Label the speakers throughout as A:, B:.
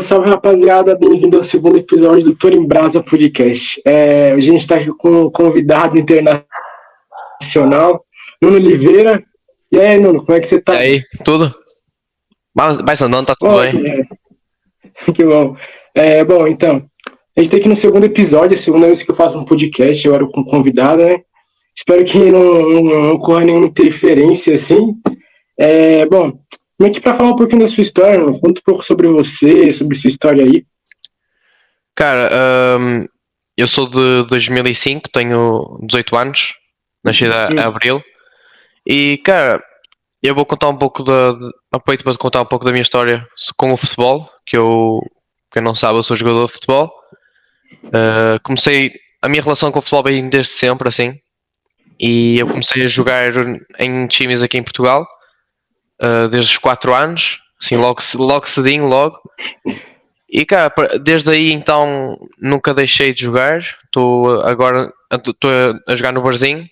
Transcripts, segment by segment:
A: Salve, salve rapaziada, bem-vindo ao segundo episódio do Tour em Brasa Podcast. É, a gente está aqui com um convidado internacional, Nuno Oliveira. E aí, Nuno, como é que você tá?
B: E aí, tudo? Vai andando, tá tudo bem.
A: É. Que bom. É, bom, então, a gente tá aqui no segundo episódio, a segunda vez que eu faço um podcast, eu era com convidado, né? Espero que não, não, não ocorra nenhuma interferência, assim. É, bom, Vem aqui para falar um pouquinho da sua história, mano. conta um pouco sobre você, sobre sua história aí.
B: Cara, um, eu sou de 2005, tenho 18 anos, nasci em abril. E, cara, eu vou contar um pouco da. Aproveito para contar um pouco da minha história com o futebol, que eu, quem não sabe, eu sou jogador de futebol. Uh, comecei. A minha relação com o futebol vem desde sempre, assim. E eu comecei a jogar em times aqui em Portugal uh, desde os 4 anos, assim, logo, logo cedinho, logo. E cara, desde aí então nunca deixei de jogar. Estou agora estou a jogar no Barzinho,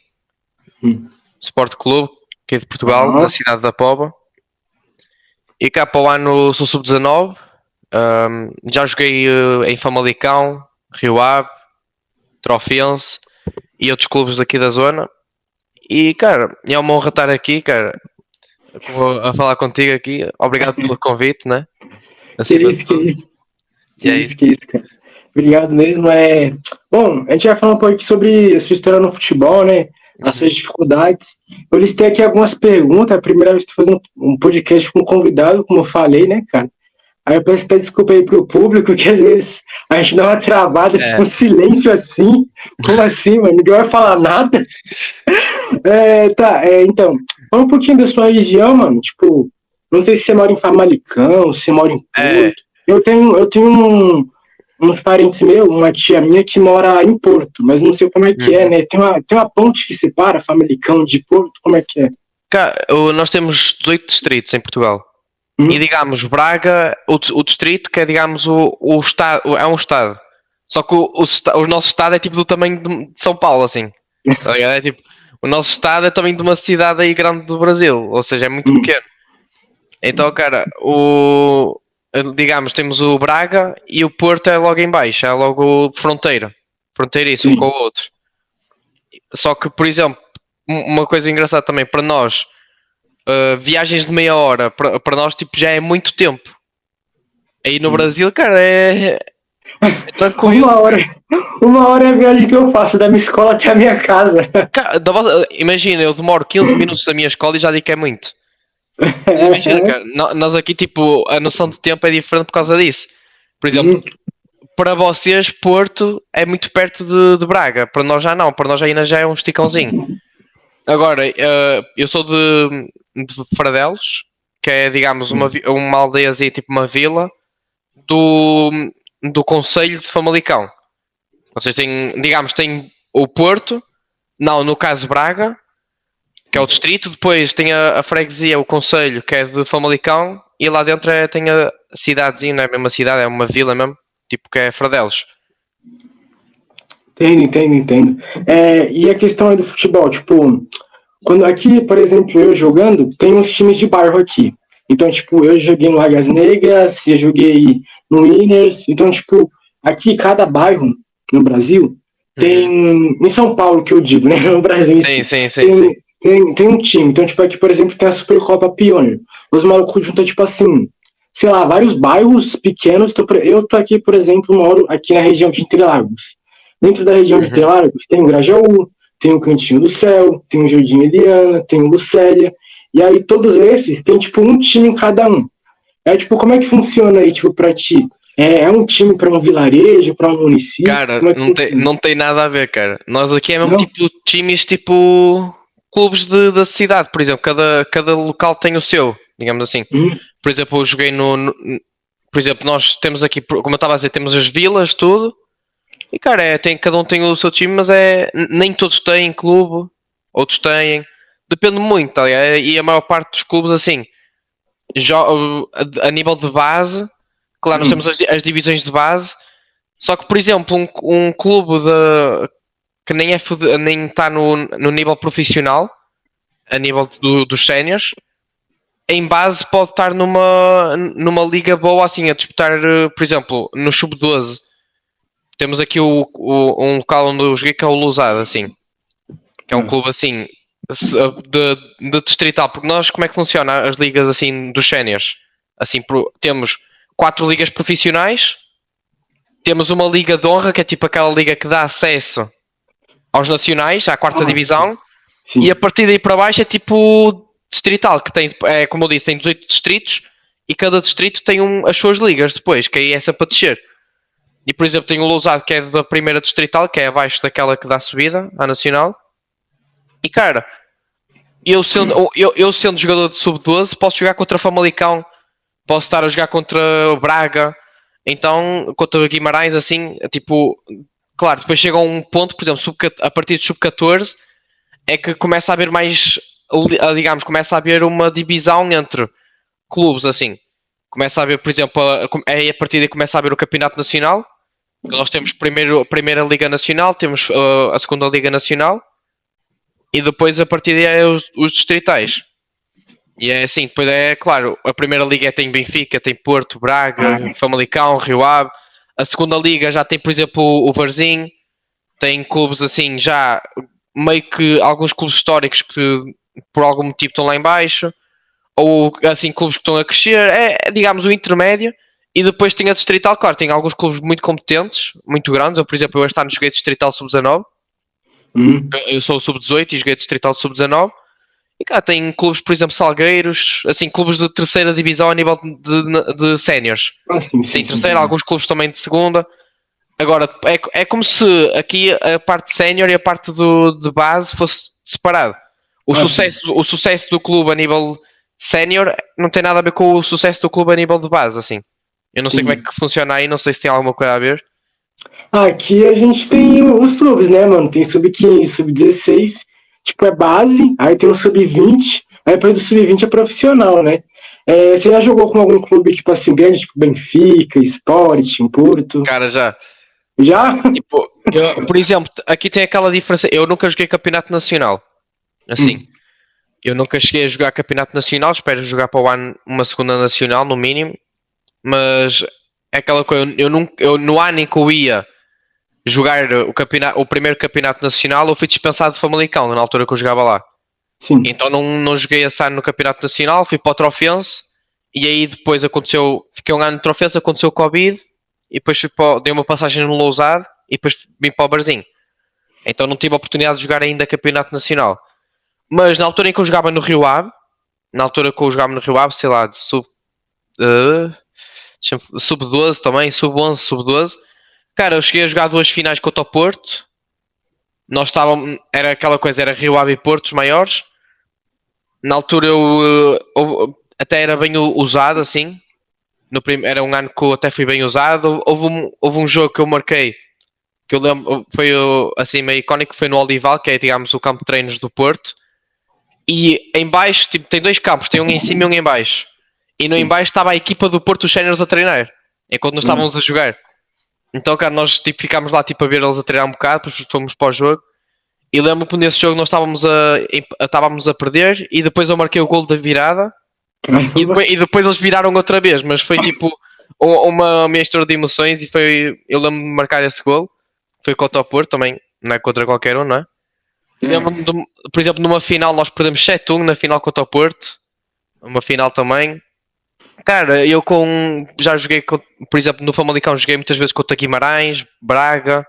B: hum. Sport Clube, que é de Portugal, uhum. da cidade da Pova. E cá para o ano sou sub-19. Um, já joguei uh, em Famalicão, Rio Ave, Trofense e outros clubes daqui da zona. E cara, é uma honra estar aqui, cara a falar contigo aqui. Obrigado pelo convite, né?
A: Assim, que isso, que isso. Que isso, que isso, cara. Obrigado mesmo. É... Bom, a gente vai falar um pouco sobre a sua história no futebol, né? As suas dificuldades. Eu listei aqui algumas perguntas. A primeira vez que estou fazendo um podcast com um convidado, como eu falei, né, cara? Aí eu peço até desculpa aí pro público, que às vezes a gente dá uma travada, é. um silêncio assim. Como assim, mano? Ninguém vai falar nada. É, tá, é, então, fala um pouquinho da sua região, mano. Tipo, não sei se você mora em Famalicão, se você mora em é. Porto. Eu tenho, eu tenho um, uns parentes meus, uma tia minha que mora em Porto, mas não sei como é que é, uhum. é, né? Tem uma, tem uma ponte que separa Famalicão de Porto, como é que é?
B: Cara, nós temos 18 distritos em Portugal. Uhum. E digamos, Braga, o, o distrito, que é digamos o, o estado, é um estado. Só que o, o, o nosso estado é tipo do tamanho de, São Paulo, assim. Tá é tipo, o nosso estado é também de uma cidade aí grande do Brasil, ou seja, é muito uhum. pequeno. Então, cara, o digamos, temos o Braga e o Porto é logo em baixo, é logo fronteira, fronteiriço um com o outro. Só que, por exemplo, uma coisa engraçada também para nós, uh, viagens de meia hora para, nós tipo já é muito tempo. Aí no Brasil, cara, é,
A: é tranquilo. uma hora, uma hora é a viagem que eu faço da minha escola até a minha casa.
B: Cara, imagina, eu demoro 15 minutos da minha escola e já digo que é muito. imagina, cara, nós aqui, tipo, a noção de tempo é diferente por causa disso. Por exemplo, uhum. para vocês, Porto é muito perto de, de, Braga. Para nós já não. Para nós ainda já é um esticãozinho. Agora, uh, eu sou de, de Fradelos, que é, digamos, uma, uma aldeiazinha, tipo uma vila, do, do Conselho de Famalicão. Vocês têm, digamos, tem o Porto, não, no caso Braga, que é o distrito, depois tem a, a freguesia, o Conselho, que é de Famalicão, e lá dentro é, tem a cidadezinha, não é mesmo a cidade, é uma vila mesmo, tipo que é Fradelos.
A: Entendo, entendo, entendo. É, e a questão é do futebol, tipo, quando aqui, por exemplo, eu jogando, tem uns times de bairro aqui. Então, tipo, eu joguei no Águias Negras, eu joguei no Winners. Então, tipo, aqui cada bairro no Brasil tem. Uhum. Em São Paulo, que eu digo, né? No Brasil.
B: Sim, sim, sim,
A: tem,
B: sim.
A: Tem, tem um time. Então, tipo, aqui, por exemplo, tem a Supercopa Pioneer. Os malucos juntam, tipo assim, sei lá, vários bairros pequenos. Eu tô aqui, por exemplo, moro aqui na região de Interlagos. Dentro da região uhum. de Interlagos tem o Grajaú, tem o Cantinho do Céu, tem o Jardim Eliana, tem o Lucélia. E aí todos esses tem tipo um time em cada um. É tipo, como é que funciona aí, tipo, pra ti? É, é um time para um vilarejo, para um município?
B: Cara,
A: é
B: não, tem, não tem nada a ver, cara. Nós aqui é mesmo não? tipo times tipo clubes de, da cidade, por exemplo, cada, cada local tem o seu, digamos assim. Hum. Por exemplo, eu joguei no, no, Por exemplo, nós temos aqui, como eu estava a dizer, temos as vilas, tudo. E cara, é, tem, cada um tem o seu time, mas é. Nem todos têm clube, outros têm. Depende muito, tá E a maior parte dos clubes, assim, a nível de base, claro, nós hum. temos as, as, divisões de base, só que, por exemplo, um, um clube de, que nem é nem está no, no nível profissional, a nível do, dos séniores, em base pode estar numa, numa liga boa assim a disputar, eh, por exemplo, no sub-12. Temos aqui o, o, um local onde eu joguei que é o Lousada, assim. Que é um hum. clube assim de, de distrital, porque nós como é que funciona as ligas assim dos séniores? Assim, pro, temos quatro ligas profissionais, temos uma liga de honra, que é tipo aquela liga que dá acesso aos nacionais, à quarta ah, divisão, sim. e a partir daí para baixo é tipo distrital, que tem, é, como eu disse, tem 18 distritos e cada distrito tem um, as suas ligas depois, que aí é essa para descer. E por exemplo, tem o Lousado que é da primeira distrital, que é abaixo daquela que dá subida à nacional. E cara, eu sendo, eu, eu sendo jogador de sub-12, posso jogar contra Famalicão, posso estar a jogar contra Braga, então contra Guimarães, assim, tipo, claro, depois chega a um ponto, por exemplo, a partir de sub-14, é que começa a haver mais digamos, começa a haver uma divisão entre clubes, assim. Começa a haver, por exemplo, é a partir daí começa a haver o Campeonato Nacional. Nós temos primeiro a Primeira Liga Nacional, temos uh, a Segunda Liga Nacional e depois a partir daí é os, os distritais. E é assim, depois é claro, a Primeira Liga tem Benfica, tem Porto, Braga, Famalicão, Rio Ave. A Segunda Liga já tem, por exemplo, o Varzim. Tem clubes assim já meio que alguns clubes históricos que por algum motivo estão lá em baixo, ou assim clubes que estão a crescer, é digamos o intermédio. E depois tem a Distrital, claro, tem alguns clubes muito competentes, muito grandes. Eu, por exemplo, eu este ano joguei Distrital Sub-19. Uhum. Eu sou o Sub-18 e joguei Distrital Sub-19. E cá tem clubes, por exemplo, Salgueiros, assim, clubes de terceira divisão a nível de, de, de séniores. Ah, sim, sim, sim, terceira, alguns clubes também de segunda. Agora, é, é como se aqui a parte sénior e a parte do, de base fosse separado. O, ah, sucesso, o sucesso do clube a nível sénior não tem nada a ver com o sucesso do clube a nível de base, assim. Eu não sei sim. como é que funciona aí, não sei se tem alguma coisa a ver.
A: Aqui a gente tem os subs, né, mano? Tem sub-15, sub-16, tipo, é base, aí tem o sub-20, aí depois do sub-20 é profissional, né? É, você já jogou com algum clube, tipo assim, grande, tipo Benfica, Sport, em Porto?
B: Cara, já.
A: Já?
B: Tipo, eu, por exemplo, aqui tem aquela diferença. Eu nunca joguei campeonato nacional. Assim, hum. eu nunca cheguei a jogar campeonato nacional, espero jogar para o ano uma segunda nacional, no mínimo. Mas é aquela coisa, eu, nunca, eu no ano em que eu ia jogar o, campeonato, o primeiro campeonato nacional, eu fui dispensado de Famalicão, na altura que eu jogava lá. Sim. Então não, não joguei esse ano no campeonato nacional, fui para o Trofense e aí depois aconteceu, fiquei um ano no Trofense, aconteceu o Covid e depois fui para, dei uma passagem no Lousado e depois vim para o Barzinho. Então não tive a oportunidade de jogar ainda campeonato nacional. Mas na altura em que eu jogava no Rio Ave, na altura que eu jogava no Rio Ave, sei lá, de sub. Uh, sub 12 também, sub 11, sub 12. Cara, eu cheguei a jogar duas finais contra o Porto. Nós estávamos. Era aquela coisa, era Rio Ave e Portos maiores. Na altura eu, eu até era bem usado assim. No prim, era um ano que eu até fui bem usado. Houve um, houve um jogo que eu marquei que eu lembro, foi assim meio icónico, foi no Olival, que é digamos o campo de treinos do Porto e em baixo, tipo, tem dois campos, tem um em cima e um em baixo. E no em baixo estava a equipa do Porto Séniores a treinar, enquanto nós estávamos a jogar. Então, cara, nós tipo, ficámos lá tipo, a ver eles a treinar um bocado, depois fomos para o jogo. E lembro que nesse jogo nós estávamos a, estávamos a perder e depois eu marquei o gol da virada e depois, e depois eles viraram outra vez, mas foi tipo uma mistura de emoções e foi. Eu lembro de marcar esse gol. Foi contra o Porto também, não é contra qualquer um, não é? Lembro-me, por exemplo, numa final nós perdemos 7-1 na final contra o Porto. Uma final também. Cara, eu com. Já joguei, com, por exemplo, no Famalicão joguei muitas vezes contra Guimarães, Braga.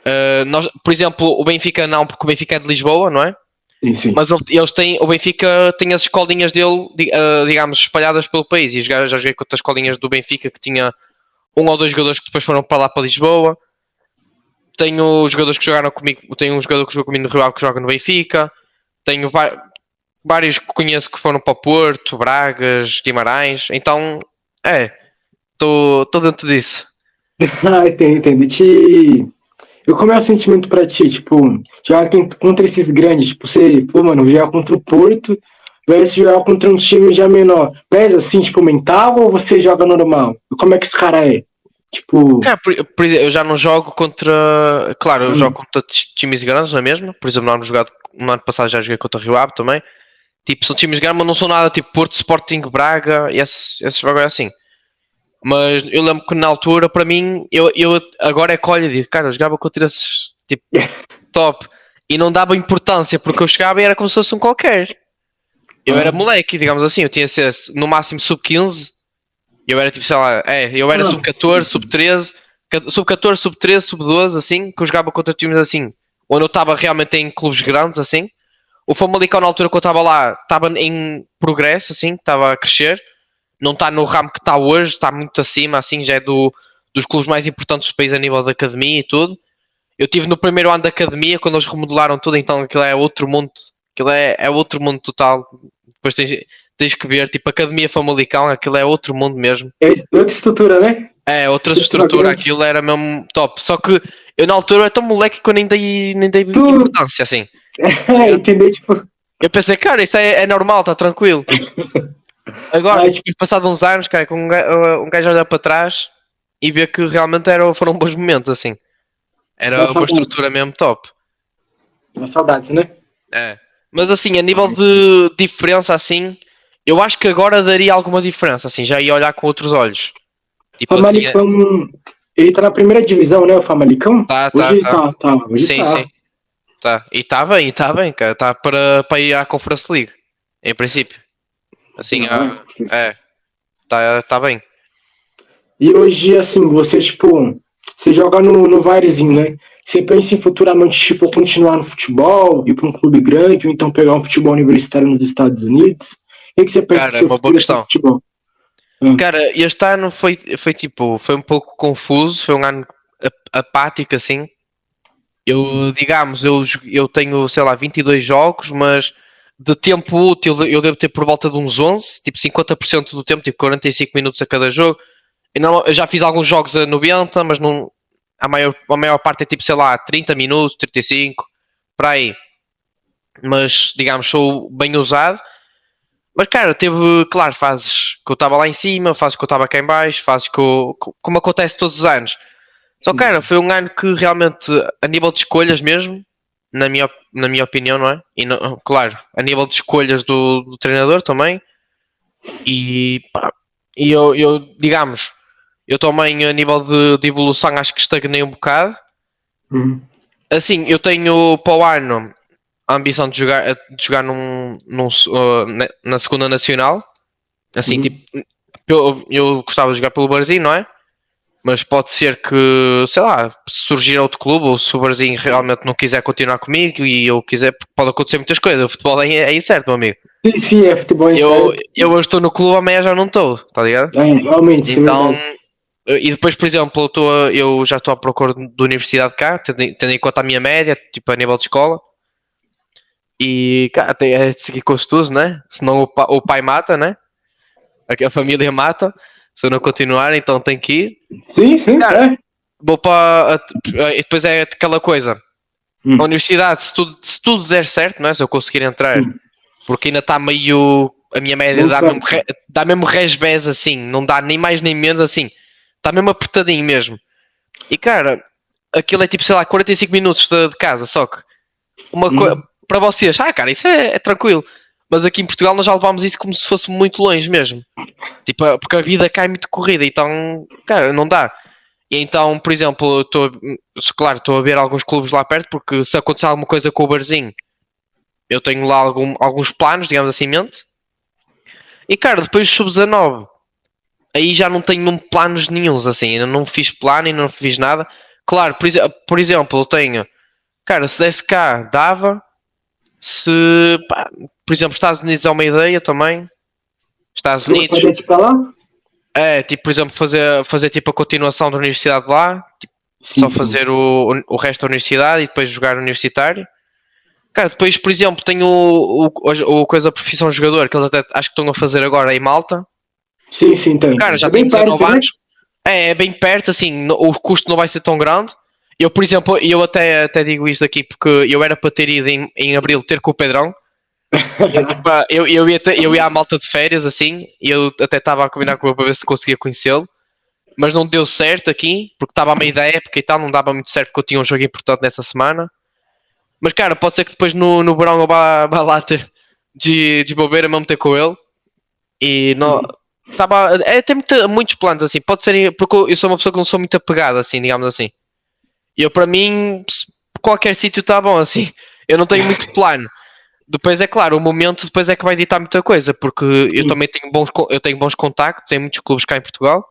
B: Uh, nós, por exemplo, o Benfica não, porque o Benfica é de Lisboa, não é?
A: Sim, sim.
B: Mas eles têm, o Benfica tem as escolinhas dele, uh, digamos, espalhadas pelo país. E já, já joguei contra as escolinhas do Benfica que tinha um ou dois jogadores que depois foram para lá para Lisboa tenho jogadores que jogaram comigo, tenho um jogador que jogou comigo no Rio Ave que joga no Benfica, tenho vários que conheço que foram para o Porto, Bragas, Guimarães, então é, estou dentro disso.
A: ah, entendi, entendi. Te... Eu, como é o sentimento pra ti, tipo, jogar contra esses grandes, tipo, você, pô, mano, jogar contra o Porto, versus jogar contra um time já menor, pesa assim, tipo, mental ou você joga normal? Como é que esse cara é? Tipo.
B: É, por, por, eu já não jogo contra. Claro, eu hum. jogo contra times grandes, não é mesmo? Por exemplo, no ano, jogado, no ano passado já joguei contra o Rio Ave também. Tipo, são times grandes, mas não são nada tipo Porto, Sporting, Braga, esses, esses bagulho assim. Mas eu lembro que na altura, para mim, eu, eu agora é que olho e digo, cara, eu jogava contra esses tipo top e não dava importância porque eu chegava e era como se fosse um qualquer. Eu era moleque, digamos assim, eu tinha ser no máximo sub-15, eu era tipo, sei lá, é, eu era sub-14, sub-13, sub-14, sub-13, sub-12, assim, que eu jogava contra times assim, onde eu estava realmente em clubes grandes, assim. O Famalicão, na altura que eu estava lá, estava em progresso, assim, estava a crescer. Não está no ramo que está hoje, está muito acima, assim, já é do, dos clubes mais importantes do país a nível da academia e tudo. Eu tive no primeiro ano da academia, quando eles remodelaram tudo, então aquilo é outro mundo, aquilo é, é outro mundo total. Depois tens, tens que ver, tipo, Academia Famalicão, aquilo é outro mundo mesmo.
A: É outra estrutura, né?
B: É, outra estrutura, aquilo era mesmo top. Só que eu na altura era tão moleque que eu nem dei, nem dei tu... importância, assim.
A: É, entendeu? Tipo...
B: Eu pensei, cara, isso é, é normal, está tranquilo. Agora, Ai, tipo, passado uns anos, cara, com um gajo, um gajo olhar para trás e ver que realmente era, foram bons momentos, assim. Era uma estrutura mesmo top.
A: Uma saudades, né?
B: É. Mas assim, a nível de diferença, assim, eu acho que agora daria alguma diferença, assim, já ia olhar com outros olhos.
A: Tipo, assim, é... ele tá na primeira divisão, né, o Famalicão?
B: Tá, tá,
A: hoje
B: tá.
A: tá, tá hoje sim, tá. sim.
B: Tá, e tá bem, tá bem, cara, tá para, para ir à Conference League, em princípio. Assim, ah, é, tá, tá bem.
A: E hoje, assim, você, tipo, você joga no, no Varezinho, né? Você pensa em futuramente, tipo, continuar no futebol, ir para um clube grande, ou então pegar um futebol universitário nos Estados Unidos? O que você pensa
B: Cara, é uma boa questão. Futebol? Hum. Cara, este ano foi, foi tipo, foi um pouco confuso, foi um ano apático assim. Eu, digamos, eu, eu tenho, sei lá, 22 jogos, mas de tempo útil eu devo ter por volta de uns 11, tipo 50% do tempo, tipo 45 minutos a cada jogo. Eu, não, eu já fiz alguns jogos a 90, mas não, a, maior, a maior parte é tipo, sei lá, 30 minutos, 35, para aí. Mas, digamos, sou bem usado. Mas, cara, teve, claro, fases que eu estava lá em cima, fases que eu estava cá em baixo, fases que eu, como acontece todos os anos. Só, cara, foi um ano que realmente, a nível de escolhas mesmo, na minha, na minha opinião, não é? E, não, claro, a nível de escolhas do, do treinador também. E, pá, e eu, eu, digamos, eu também, a nível de, de evolução, acho que estagnei um bocado. Uhum. Assim, eu tenho para o ano a ambição de jogar, de jogar num, num uh, na segunda nacional. Assim, uhum. tipo, eu, eu gostava de jogar pelo Barzinho, não é? Mas pode ser que, sei lá, surgir outro clube ou se o Barzinho realmente não quiser continuar comigo e eu quiser, pode acontecer muitas coisas. O futebol é, é incerto, meu amigo.
A: Sim, sim, é futebol
B: incerto. Eu, eu estou no clube, amanhã já não estou, tá ligado?
A: É, realmente.
B: Então, e depois, por exemplo, eu, tô, eu já estou à procura de universidade cá, tendo, tendo em conta a minha média, tipo a nível de escola. E, cara, tem é com os né? Senão o, pa, o pai mata, né? Aqui a família mata. Se eu não continuar, então tem que ir.
A: Sim, sim, cara, é.
B: Vou para. E depois é aquela coisa. Hum. A universidade, se tudo, se tudo der certo, não é? Se eu conseguir entrar, hum. porque ainda está meio. A minha média dá mesmo, dá mesmo resbés assim, não dá nem mais nem menos assim. Está mesmo apertadinho mesmo. E cara, aquilo é tipo, sei lá, 45 minutos de, de casa, só que uma hum. coisa para vocês, ah, cara, isso é, é, tranquilo. Mas aqui em Portugal nós já levámos isso como se fosse muito longe mesmo. Tipo, porque a vida cai muito corrida, então, cara, não dá. E então, por exemplo, estou, claro, estou a ver alguns clubes lá perto, porque se acontecer alguma coisa com o Barzinho, eu tenho lá algum, alguns planos, digamos assim, mente. E cara, depois do sub-19, aí já não tenho planos nenhums, assim, ainda não fiz plano e não fiz nada. Claro, por, por exemplo, eu tenho, cara, se desse cá, dava, se, pá, por exemplo, Estados Unidos é uma ideia também. Estados Unidos. É, tipo, por exemplo, fazer, fazer tipo a continuação da universidade lá, tipo, sim, só fazer o, o resto da universidade e depois jogar universitário. Cara, depois, por exemplo, tenho o, o, o coisa profissão jogador, que eles até acho que estão a fazer agora em Malta.
A: Sim, sim, tem.
B: Cara, já é tem 19 anos. Né? É, é bem perto, assim, o custo não vai ser tão grande. Eu, por exemplo, eu até, até digo isto aqui porque eu era para ter ido em, em abril ter com o Pedrão. eu, eu, ia ter, eu ia à malta de férias assim, e eu até estava a combinar com ele para ver se conseguia conhecê-lo, mas não deu certo aqui, porque estava a meio da época e tal, não dava muito certo porque eu tinha um jogo importante nessa semana. Mas cara, pode ser que depois no, no verão eu vá, vá lá ter, de, de bobeira mesmo ter com ele. E não. Tava, é, tem muitos planos assim. Pode ser. Porque eu sou uma pessoa que não sou muito apegada, assim, digamos assim. Eu, para mim, qualquer sítio está bom, assim. Eu não tenho muito plano. Depois é claro, o momento depois é que vai ditar muita coisa, porque eu também tenho bons, eu tenho bons contactos em muitos clubes cá em Portugal.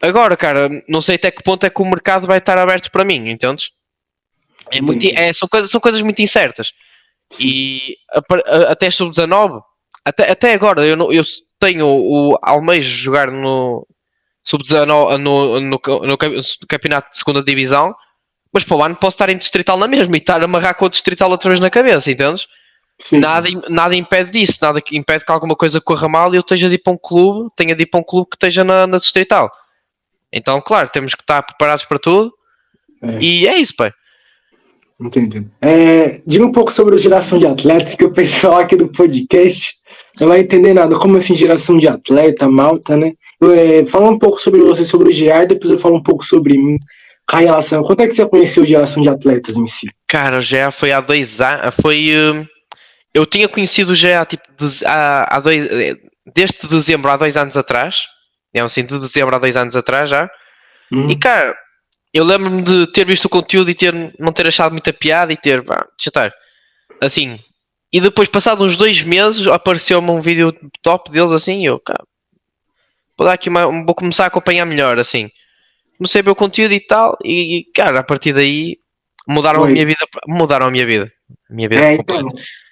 B: Agora, cara, não sei até que ponto é que o mercado vai estar aberto para mim, entendes? É muito, é, são, coisas, são coisas muito incertas. E até sub-19, até, até agora, eu, eu tenho o almejo jogar no sub-19 no, no, no, no, campeonato de segunda divisão, mas para o ano posso estar em distrital na mesma e estar a amarrar com o distrital outra vez na cabeça, entendes? Nada, nada impede disso, nada impede que alguma coisa corra mal e eu esteja de ir para um clube, tenha de ir para um clube que esteja na, na distrital. Então, claro, temos que estar preparados para tudo é. e é isso, pai.
A: Entendi. É, diga um pouco sobre a geração de atleta, que o pessoal aqui do podcast não vai entender nada. Como assim, geração de atleta, malta, né? É, fala um pouco sobre você, sobre o GA, depois eu falo um pouco sobre mim. A relação. Quanto é que você conheceu a geração de atletas em si?
B: Cara, o GA foi há dois anos. Foi. Uh eu tinha conhecido já tipo, há, há dois, desde dezembro há dois anos atrás, é assim, de dezembro há dois anos atrás já. Hum. E cara, eu lembro-me de ter visto o conteúdo e ter, não ter achado muita piada e ter, pá, deixa estar. Assim. E depois, passado uns dois meses, apareceu-me um vídeo top deles assim e eu, cara, vou dar aqui uma, vou começar a acompanhar melhor, assim. Comecei a ver o conteúdo e tal, e cara, a partir daí mudaram a minha vida, mudaram a minha vida. A minha vida
A: é, então,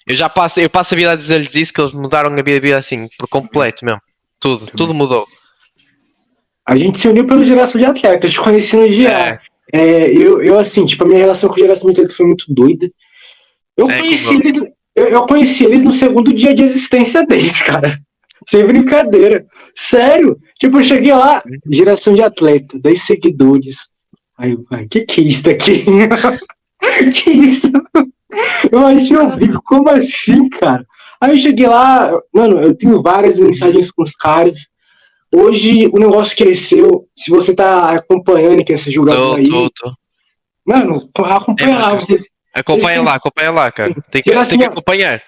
B: eu já passo, eu passo a vida a dizer-lhes isso, que eles mudaram a vida, vida assim, por completo mesmo. Tudo, tudo mudou.
A: A gente se uniu pela geração de atletas, te conheci no dia. É. É, eu, eu, assim, tipo, a minha relação com a geração de atletas foi muito doida. Eu, é, conheci eles, eu, eu, conheci eles no segundo dia de existência deles, cara. Sem brincadeira. Sério. Tipo, eu cheguei lá, geração de atleta, 10 seguidores. Aí eu, que que é isso aqui? que isso? Eu achei o bico, como assim, cara? Aí eu cheguei lá, mano, eu tenho várias mensagens com os caras. Hoje o negócio cresceu. Se você tá acompanhando que essa jogador aí. Tô, tô. Mano, acompanha é, lá. Vocês,
B: acompanha vocês lá, acompanha lá, cara. Tem que, assim, tem que acompanhar.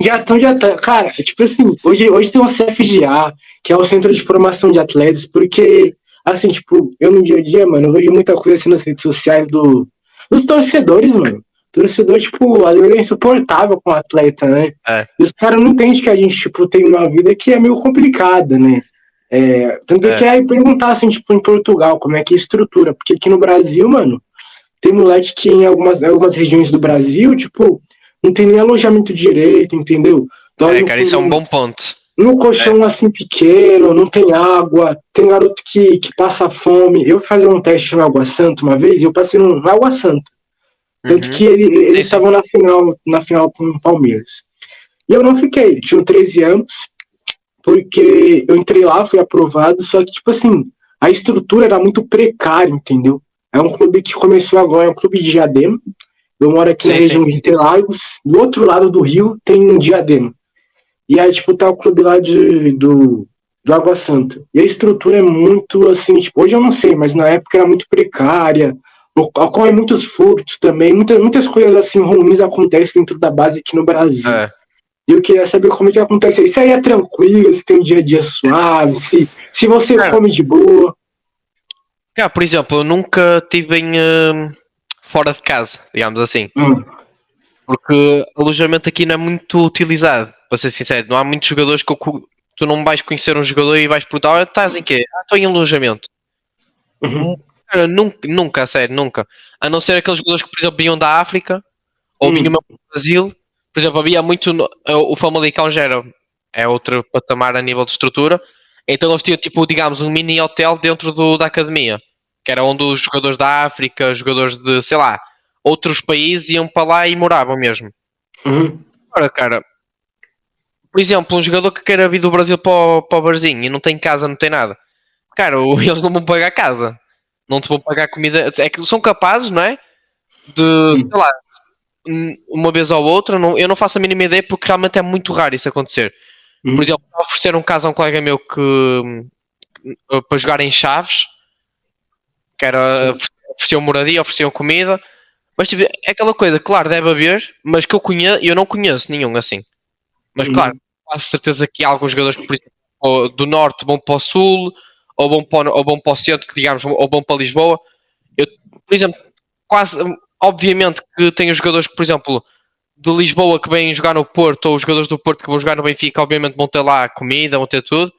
A: Já estão, já tá. Cara, tipo assim, hoje, hoje tem o CFGA, que é o Centro de Formação de Atletas, porque, assim, tipo, eu no dia a dia, mano, eu vejo muita coisa assim nas redes sociais do, dos torcedores, mano torcedor, tipo, às vezes é insuportável com o atleta, né? É. E os caras não entendem que a gente, tipo, tem uma vida que é meio complicada, né? É, tanto é. que aí perguntar, assim, tipo, em Portugal, como é que é a estrutura, porque aqui no Brasil, mano, tem moleque que em algumas, algumas regiões do Brasil, tipo, não tem nem alojamento direito, entendeu?
B: Dói é, cara, isso é um bom ponto.
A: No colchão é. assim pequeno, não tem água, tem garoto que, que passa fome. Eu fui fazer um teste no Água Santa uma vez e eu passei no Água Santa. Tanto uhum. que ele, eles estavam na final, na final com o Palmeiras. E eu não fiquei, tinha 13 anos, porque eu entrei lá, fui aprovado, só que, tipo assim, a estrutura era muito precária, entendeu? É um clube que começou agora, é um clube de Diadema. Eu moro aqui na região de Interlagos, do outro lado do rio tem um Diadema. E aí, tipo, tá o clube lá de, do, do Água Santa. E a estrutura é muito, assim, tipo, hoje eu não sei, mas na época era muito precária, ocorrem muitos furtos também, muitas, muitas coisas assim ruins acontecem dentro da base aqui no Brasil. É. E eu queria saber como é que acontece. Isso aí é tranquilo, se tem um dia a dia suave, se, se você Cara, come de boa.
B: Cara, por exemplo, eu nunca tive em, uh, fora de casa, digamos assim. Hum. Porque alojamento aqui não é muito utilizado, para ser sincero. Não há muitos jogadores que eu, tu não vais conhecer um jogador e vais perguntar: estás em quê? Ah, estou em alojamento. Uhum. Cara, nunca, nunca, sério, nunca. A não ser aqueles jogadores que, por exemplo, vinham da África ou hum. vinham do Brasil. Por exemplo, havia muito. No, o Famalicão já era é outro patamar a nível de estrutura. Então eles tinham, tipo, digamos, um mini hotel dentro do, da academia. Que era onde os jogadores da África, jogadores de, sei lá, outros países iam para lá e moravam mesmo. Uhum. Agora, cara, por exemplo, um jogador que queira vir do Brasil para o, para o Barzinho e não tem casa, não tem nada. Cara, eles não vão pagar casa não te vão pagar comida. É que são capazes, não é? De, sei lá, uma vez ou outra, não, eu não faço a mínima ideia porque realmente é muito raro isso acontecer. Uhum. Por exemplo, oferecer um caso a um colega meu que para jogar em Chaves, que era ofereciam moradia, ofereciam comida, mas tipo, é aquela coisa, claro, deve haver, mas que eu conheço, eu não conheço nenhum assim. Mas claro, quase certeza que há alguns jogadores que, por exemplo, do norte vão para o sul, ou vão para, ou vão para o centro, digamos, ou vão para Lisboa. Eu, por exemplo, quase, obviamente que tenho jogadores que, por exemplo, de Lisboa que vêm jogar no Porto, ou os jogadores do Porto que vão jogar no Benfica, obviamente vão ter lá comida, vão ter tudo.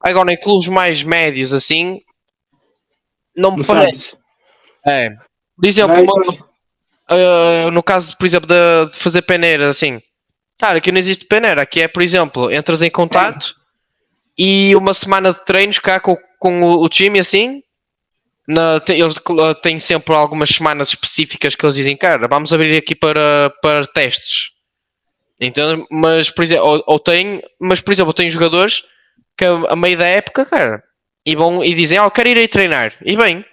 B: Agora, em clubes mais médios, assim, não me parece. É. Por exemplo, uh, no caso, por exemplo, de, de, fazer peneira, assim, cara, aqui não existe peneira. Aqui é, por exemplo, entras em contato é. e uma semana de treinos cá com, com o, o time, assim, na, eles têm sempre algumas semanas específicas que eles dizem, cara, vamos abrir aqui para, para testes. Então, mas por exemplo, ou, ou tem, mas por exemplo, tem jogadores que a meio da época, cara, e vão e dizem, oh, quero ir aí treinar. E bem,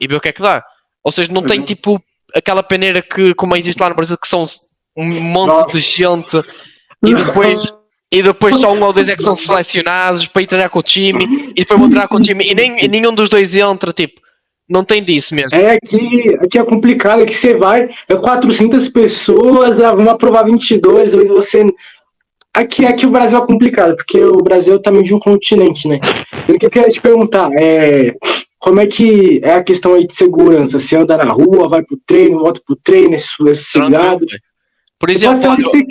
B: e ver o que é que dá. Ou seja, não tem uhum. tipo aquela peneira que, como existe lá no Brasil, que são um monte Nossa. de gente e depois, e depois só um ou dois é que são selecionados para ir treinar com o time e depois vão treinar com o time e, nem, e nenhum dos dois entra, tipo. Não tem disso mesmo.
A: É, aqui, aqui é complicado, é que você vai, é 400 pessoas, ah, vamos aprovar 22, às vezes você... Aqui, aqui o Brasil é complicado, porque o Brasil é também de um continente, né? O que eu queria te perguntar é como é que é a questão aí de segurança? Você anda na rua, vai pro treino, volta pro treino, é sossegado?
B: Por exemplo, eu,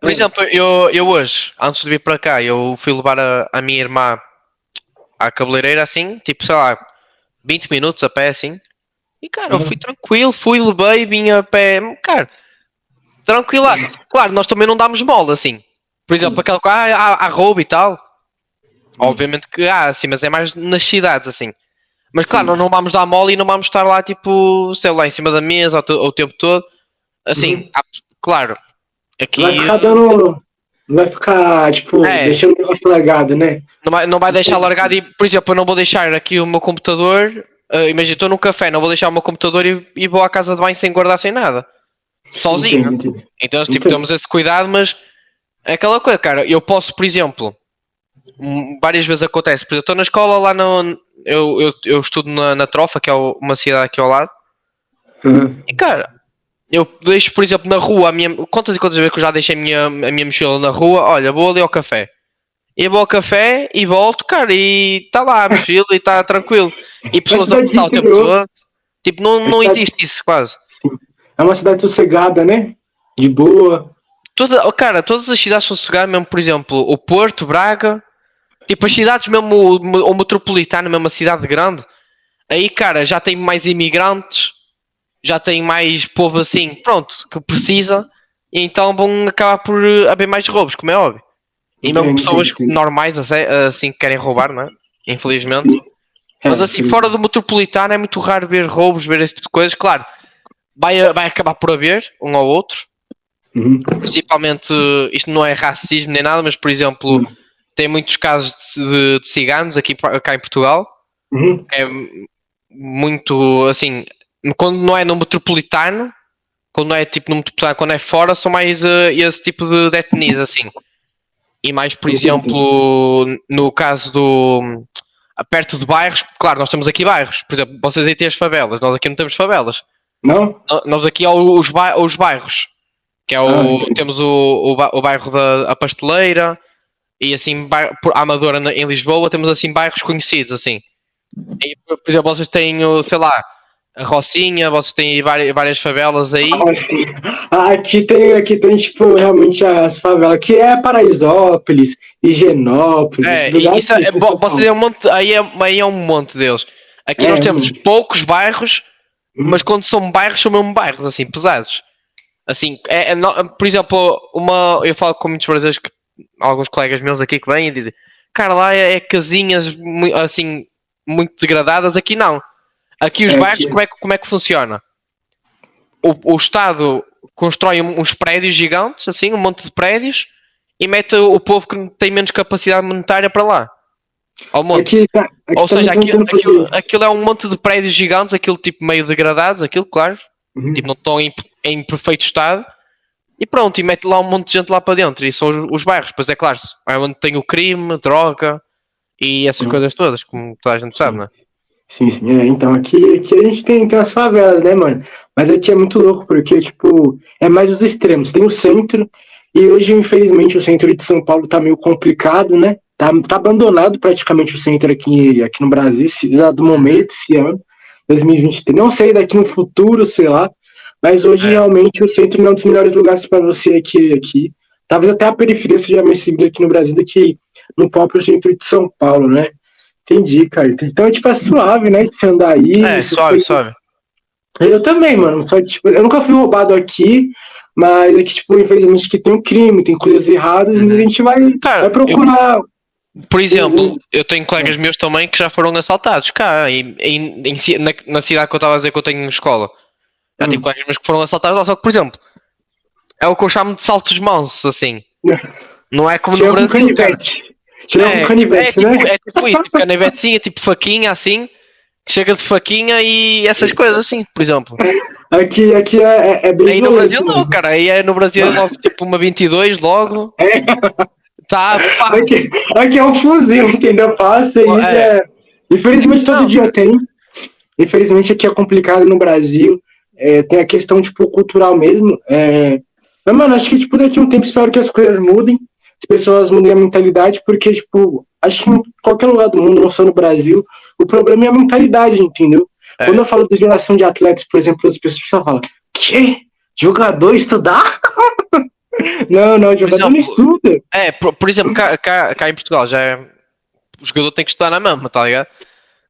B: por exemplo eu, eu hoje, antes de vir para cá, eu fui levar a, a minha irmã à cabeleireira assim, tipo, sei lá, 20 minutos a pé assim. E cara, eu fui uhum. tranquilo, fui, levei, vim a pé, cara, tranquilo. Claro, nós também não damos mola assim. Por exemplo, aquela coisa, ah, há, há roubo e tal. Obviamente que há, assim, mas é mais nas cidades assim. Mas claro, nós não vamos dar mole e não vamos estar lá tipo, sei lá, em cima da mesa o, o tempo todo. Assim, uhum. claro. Aqui.
A: Vai ficar dando. Não vai ficar, tipo, é. deixando o negócio largado, né?
B: Não vai, não vai deixar largado e, por exemplo, eu não vou deixar aqui o meu computador. Uh, imagina, estou no café, não vou deixar o meu computador e, e, vou à casa de banho sem guardar sem nada. Sozinho. Entendi. Então, tipo, entendi. temos esse cuidado, mas é aquela coisa, cara. Eu posso, por exemplo, várias vezes acontece, por exemplo, estou na escola lá no. Eu, eu, eu estudo na, na Trofa, que é uma cidade aqui ao lado. Uhum. E cara, eu deixo, por exemplo, na rua, a minha, quantas e quantas vezes que eu já deixei a minha, a minha mochila na rua, olha, vou ali ao café. E vou ao café e volto, cara, e está lá a mochila e está tranquilo. E pessoas a passar o tempo todo. Tipo, não, não existe isso quase.
A: É uma cidade sossegada, né? De boa.
B: Toda, oh, cara, todas as cidades são sossegadas, mesmo, por exemplo, o Porto, Braga, tipo as cidades mesmo, ou metropolitana, mesmo uma cidade grande, aí, cara, já tem mais imigrantes, já tem mais povo assim, pronto, que precisa, e então vão acabar por haver mais roubos, como é óbvio. E mesmo pessoas normais assim que querem roubar, não é? Infelizmente. É, Mas assim, fora do metropolitano é muito raro ver roubos, ver esse tipo de coisas. Claro, vai, vai acabar por haver um ou outro. Uhum. Principalmente, isto não é racismo nem nada, mas por exemplo, uhum. tem muitos casos de, de, ciganos aqui cá em Portugal. Uhum. É muito assim, quando não é no metropolitano, quando não é tipo no metropolitano, quando é fora, são mais uh, esse tipo de etnias assim. E mais, por exemplo, no caso do. perto de bairros, claro, nós temos aqui bairros. Por exemplo, vocês aí têm as favelas, nós aqui não temos favelas.
A: Não?
B: Nós aqui há os, os bairros. Que é o. Ah, temos o, o, o, bairro da a Pasteleira e assim, bairro, por Amadora em Lisboa, temos assim bairros conhecidos, assim. E, por exemplo, vocês têm, sei lá, a Rocinha, vocês têm várias, várias favelas aí.
A: Ah, aqui tem, aqui tem, tipo, realmente as favelas, que é Paraisópolis, Higienópolis.
B: É, isso é, bom, vocês é um monte, aí é, aí é um monte deles. Aqui é, nós temos poucos bairros, uhum. mas quando são bairros, são mesmo bairros, assim, pesados. Assim, é, é por exemplo, uma, eu falo com muitos brasileiros, que, alguns colegas meus aqui que vêm e dizem, cara, lá é, é casinhas, assim, muito degradadas, aqui não Aqui os é bairros, como, é que, como é que funciona? O, o Estado constrói uns prédios gigantes, assim, um monte de prédios, e mete o povo que tem menos capacidade monetária para lá. Ao monte. Aqui, tá, aqui Ou seja, aquilo, aquilo, aquilo, é um monte de prédios gigantes, aquilo tipo meio degradados, aquilo, claro. Uhum. Tipo, não estão em, perfeito estado. E pronto, e mete lá um monte de gente lá para dentro. E são os, os bairros. Pois é claro, é onde tem o crime, droga e essas uhum. coisas todas, como toda a gente sabe, não é?
A: Sim, sim. É, então, aqui, aqui a gente tem, tem as favelas, né, mano? Mas aqui é muito louco, porque, tipo, é mais os extremos. Tem o centro, E hoje, infelizmente, o centro de São Paulo tá meio complicado, né? Tá, tá abandonado praticamente o centro aqui, aqui no Brasil, esse exato momento, esse ano, 2023. Não sei daqui no futuro, sei lá. Mas hoje, é. realmente, o centro não é um dos melhores lugares para você aqui, aqui. Talvez até a periferia seja mais segura aqui no Brasil do que no próprio centro de São Paulo, né? Entendi, cara. Então, é, tipo, é suave, né? De você andar aí.
B: É, suave, foi... suave.
A: Eu também, mano. Só, tipo, eu nunca fui roubado aqui, mas é que, tipo, infelizmente que tem um crime, tem coisas erradas, uhum. e a gente vai, cara, vai procurar. Eu,
B: por exemplo, eu tenho colegas meus também que já foram assaltados cá, em, em, em na, na, cidade que eu estava a dizer que eu tenho escola. Já hum. tenho colegas meus que foram assaltados lá, só que, por exemplo, é o que eu chamo de saltos mansos, assim. Não é como no Brasil. Um canivete. É, um canivete, é, tipo, né? é tipo isso, tipo canivetezinha, tipo faquinha assim, chega de faquinha e essas coisas assim, por exemplo.
A: Aqui, aqui é, é bem.
B: Aí no Brasil não, cara. Aí é no Brasil é logo tipo uma 22 logo. É. Tá,
A: Aqui, aqui é um fuzil, entendeu? Passa e é. é. Infelizmente todo dia tem. Infelizmente aqui é complicado no Brasil. É, tem a questão, tipo, cultural mesmo. É... Mas, mano, acho que, tipo, daqui a um tempo espero que as coisas mudem. As pessoas mudem a mentalidade, porque, tipo, acho que em qualquer lugar do mundo, não só no Brasil, o problema é a mentalidade, entendeu? É. Quando eu falo de geração de atletas, por exemplo, as pessoas falam, que? Jogador estudar? não, não, jogador exemplo, não estuda.
B: É, por, por exemplo, cá, cá, cá, em Portugal já é, o jogador tem que estudar na mesma, tá ligado?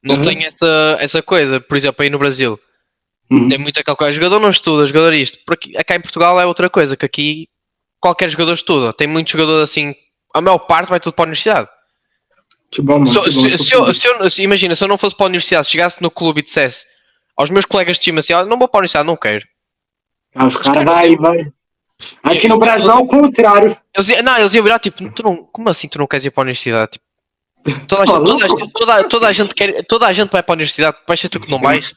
B: Não uhum. tem essa, essa coisa, por exemplo, aí no Brasil. Uhum. Tem muito aquela coisa, jogador não estuda, jogador isto. Porque cá em Portugal é outra coisa, que aqui qualquer jogador estuda. Tem muitos jogadores assim, a maior parte vai tudo para a universidade.
A: Que bom, mano, que bom,
B: se, se, eu, se, eu, imagina, se eu não fosse para a universidade, chegasse no clube e dissesse aos meus colegas de time assim, não vou para a universidade, não quero.
A: Ah, os caras vai, vai. Aqui eu, no Brasil é o contrário.
B: Eles, não, eles iam virar tipo, tu não, como assim tu não queres ir para a universidade? Tipo, toda, a gente, toda, a gente, toda, toda, a gente quer, toda a gente vai para a universidade, vais ser tu que não vais.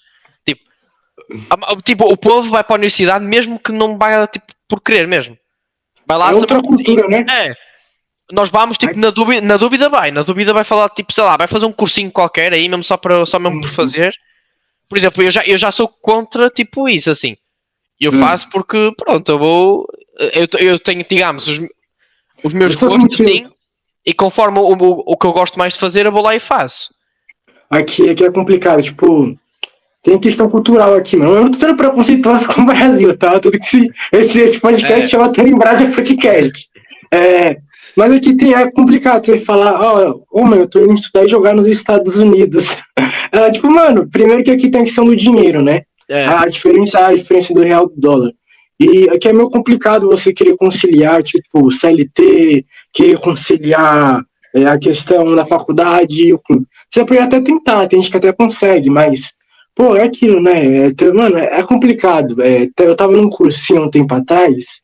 B: Tipo, tipo, o povo vai para a universidade mesmo que não vai tipo, por querer mesmo.
A: Vai lá, é outra cultura, né?
B: É nós vamos, tipo, na dúvida, na dúvida vai, na dúvida vai falar, tipo, sei lá, vai fazer um cursinho qualquer aí, mesmo só, para, só mesmo por uhum. fazer. Por exemplo, eu já, eu já sou contra, tipo, isso, assim. Eu hum. faço porque, pronto, eu vou, eu, eu tenho, digamos, os, os meus gostos, assim, e conforme o, o, o que eu gosto mais de fazer, eu vou lá e faço.
A: Aqui, aqui é complicado, tipo, tem questão cultural aqui, mano. Eu não tô sendo preconceituoso com o Brasil, tá? Tudo que esse, esse, esse podcast é. chama em Brasa Podcast. É, mas aqui tem, é complicado você falar, ó, oh, oh, mano, eu tô indo estudar e jogar nos Estados Unidos. Ela, tipo, mano, primeiro que aqui tem a questão do dinheiro, né? É. A diferença a diferença do real do dólar. E aqui é meio complicado você querer conciliar, tipo, CLT, querer conciliar é, a questão da faculdade. Você pode até tentar, tem gente que até consegue, mas, pô, é aquilo, né? É, mano, é complicado. É, eu tava num cursinho um tempo atrás,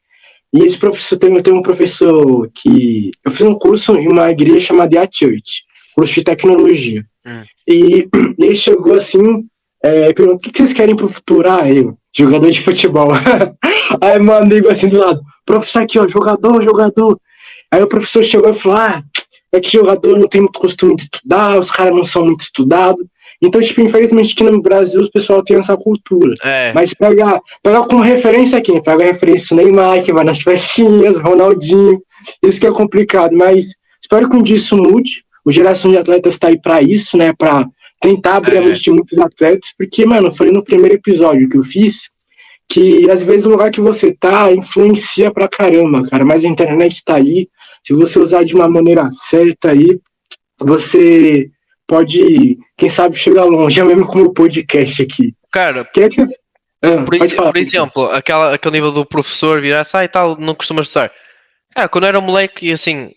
A: e esse professor, tem, tem um professor que. Eu fiz um curso em uma igreja chamada The Church, curso de tecnologia. Hum. E ele chegou assim, é, perguntou: o que vocês querem pro futuro? Ah, eu, jogador de futebol. Aí meu amigo assim do lado: professor aqui, ó, jogador, jogador. Aí o professor chegou e falou: ah, é que jogador não tem muito costume de estudar, os caras não são muito estudados. Então, tipo, infelizmente aqui no Brasil o pessoal tem essa cultura. É. Mas pegar, pegar como referência aqui, pega a referência do Neymar, que vai nas festinhas, Ronaldinho, isso que é complicado. Mas espero que um dia isso mude. O Geração de Atletas está aí para isso, né? Para tentar abrir é. a mente de muitos atletas. Porque, mano, eu falei no primeiro episódio que eu fiz que às vezes o lugar que você tá influencia pra caramba, cara. Mas a internet tá aí. Se você usar de uma maneira certa aí, você pode, quem sabe, chegar longe, é mesmo como o podcast aqui.
B: Cara, é que... Ah, por, falar, por exemplo, aquela, aquele nível do professor virar sai e tal, não costuma estudar. Cara, quando eu era um moleque, assim,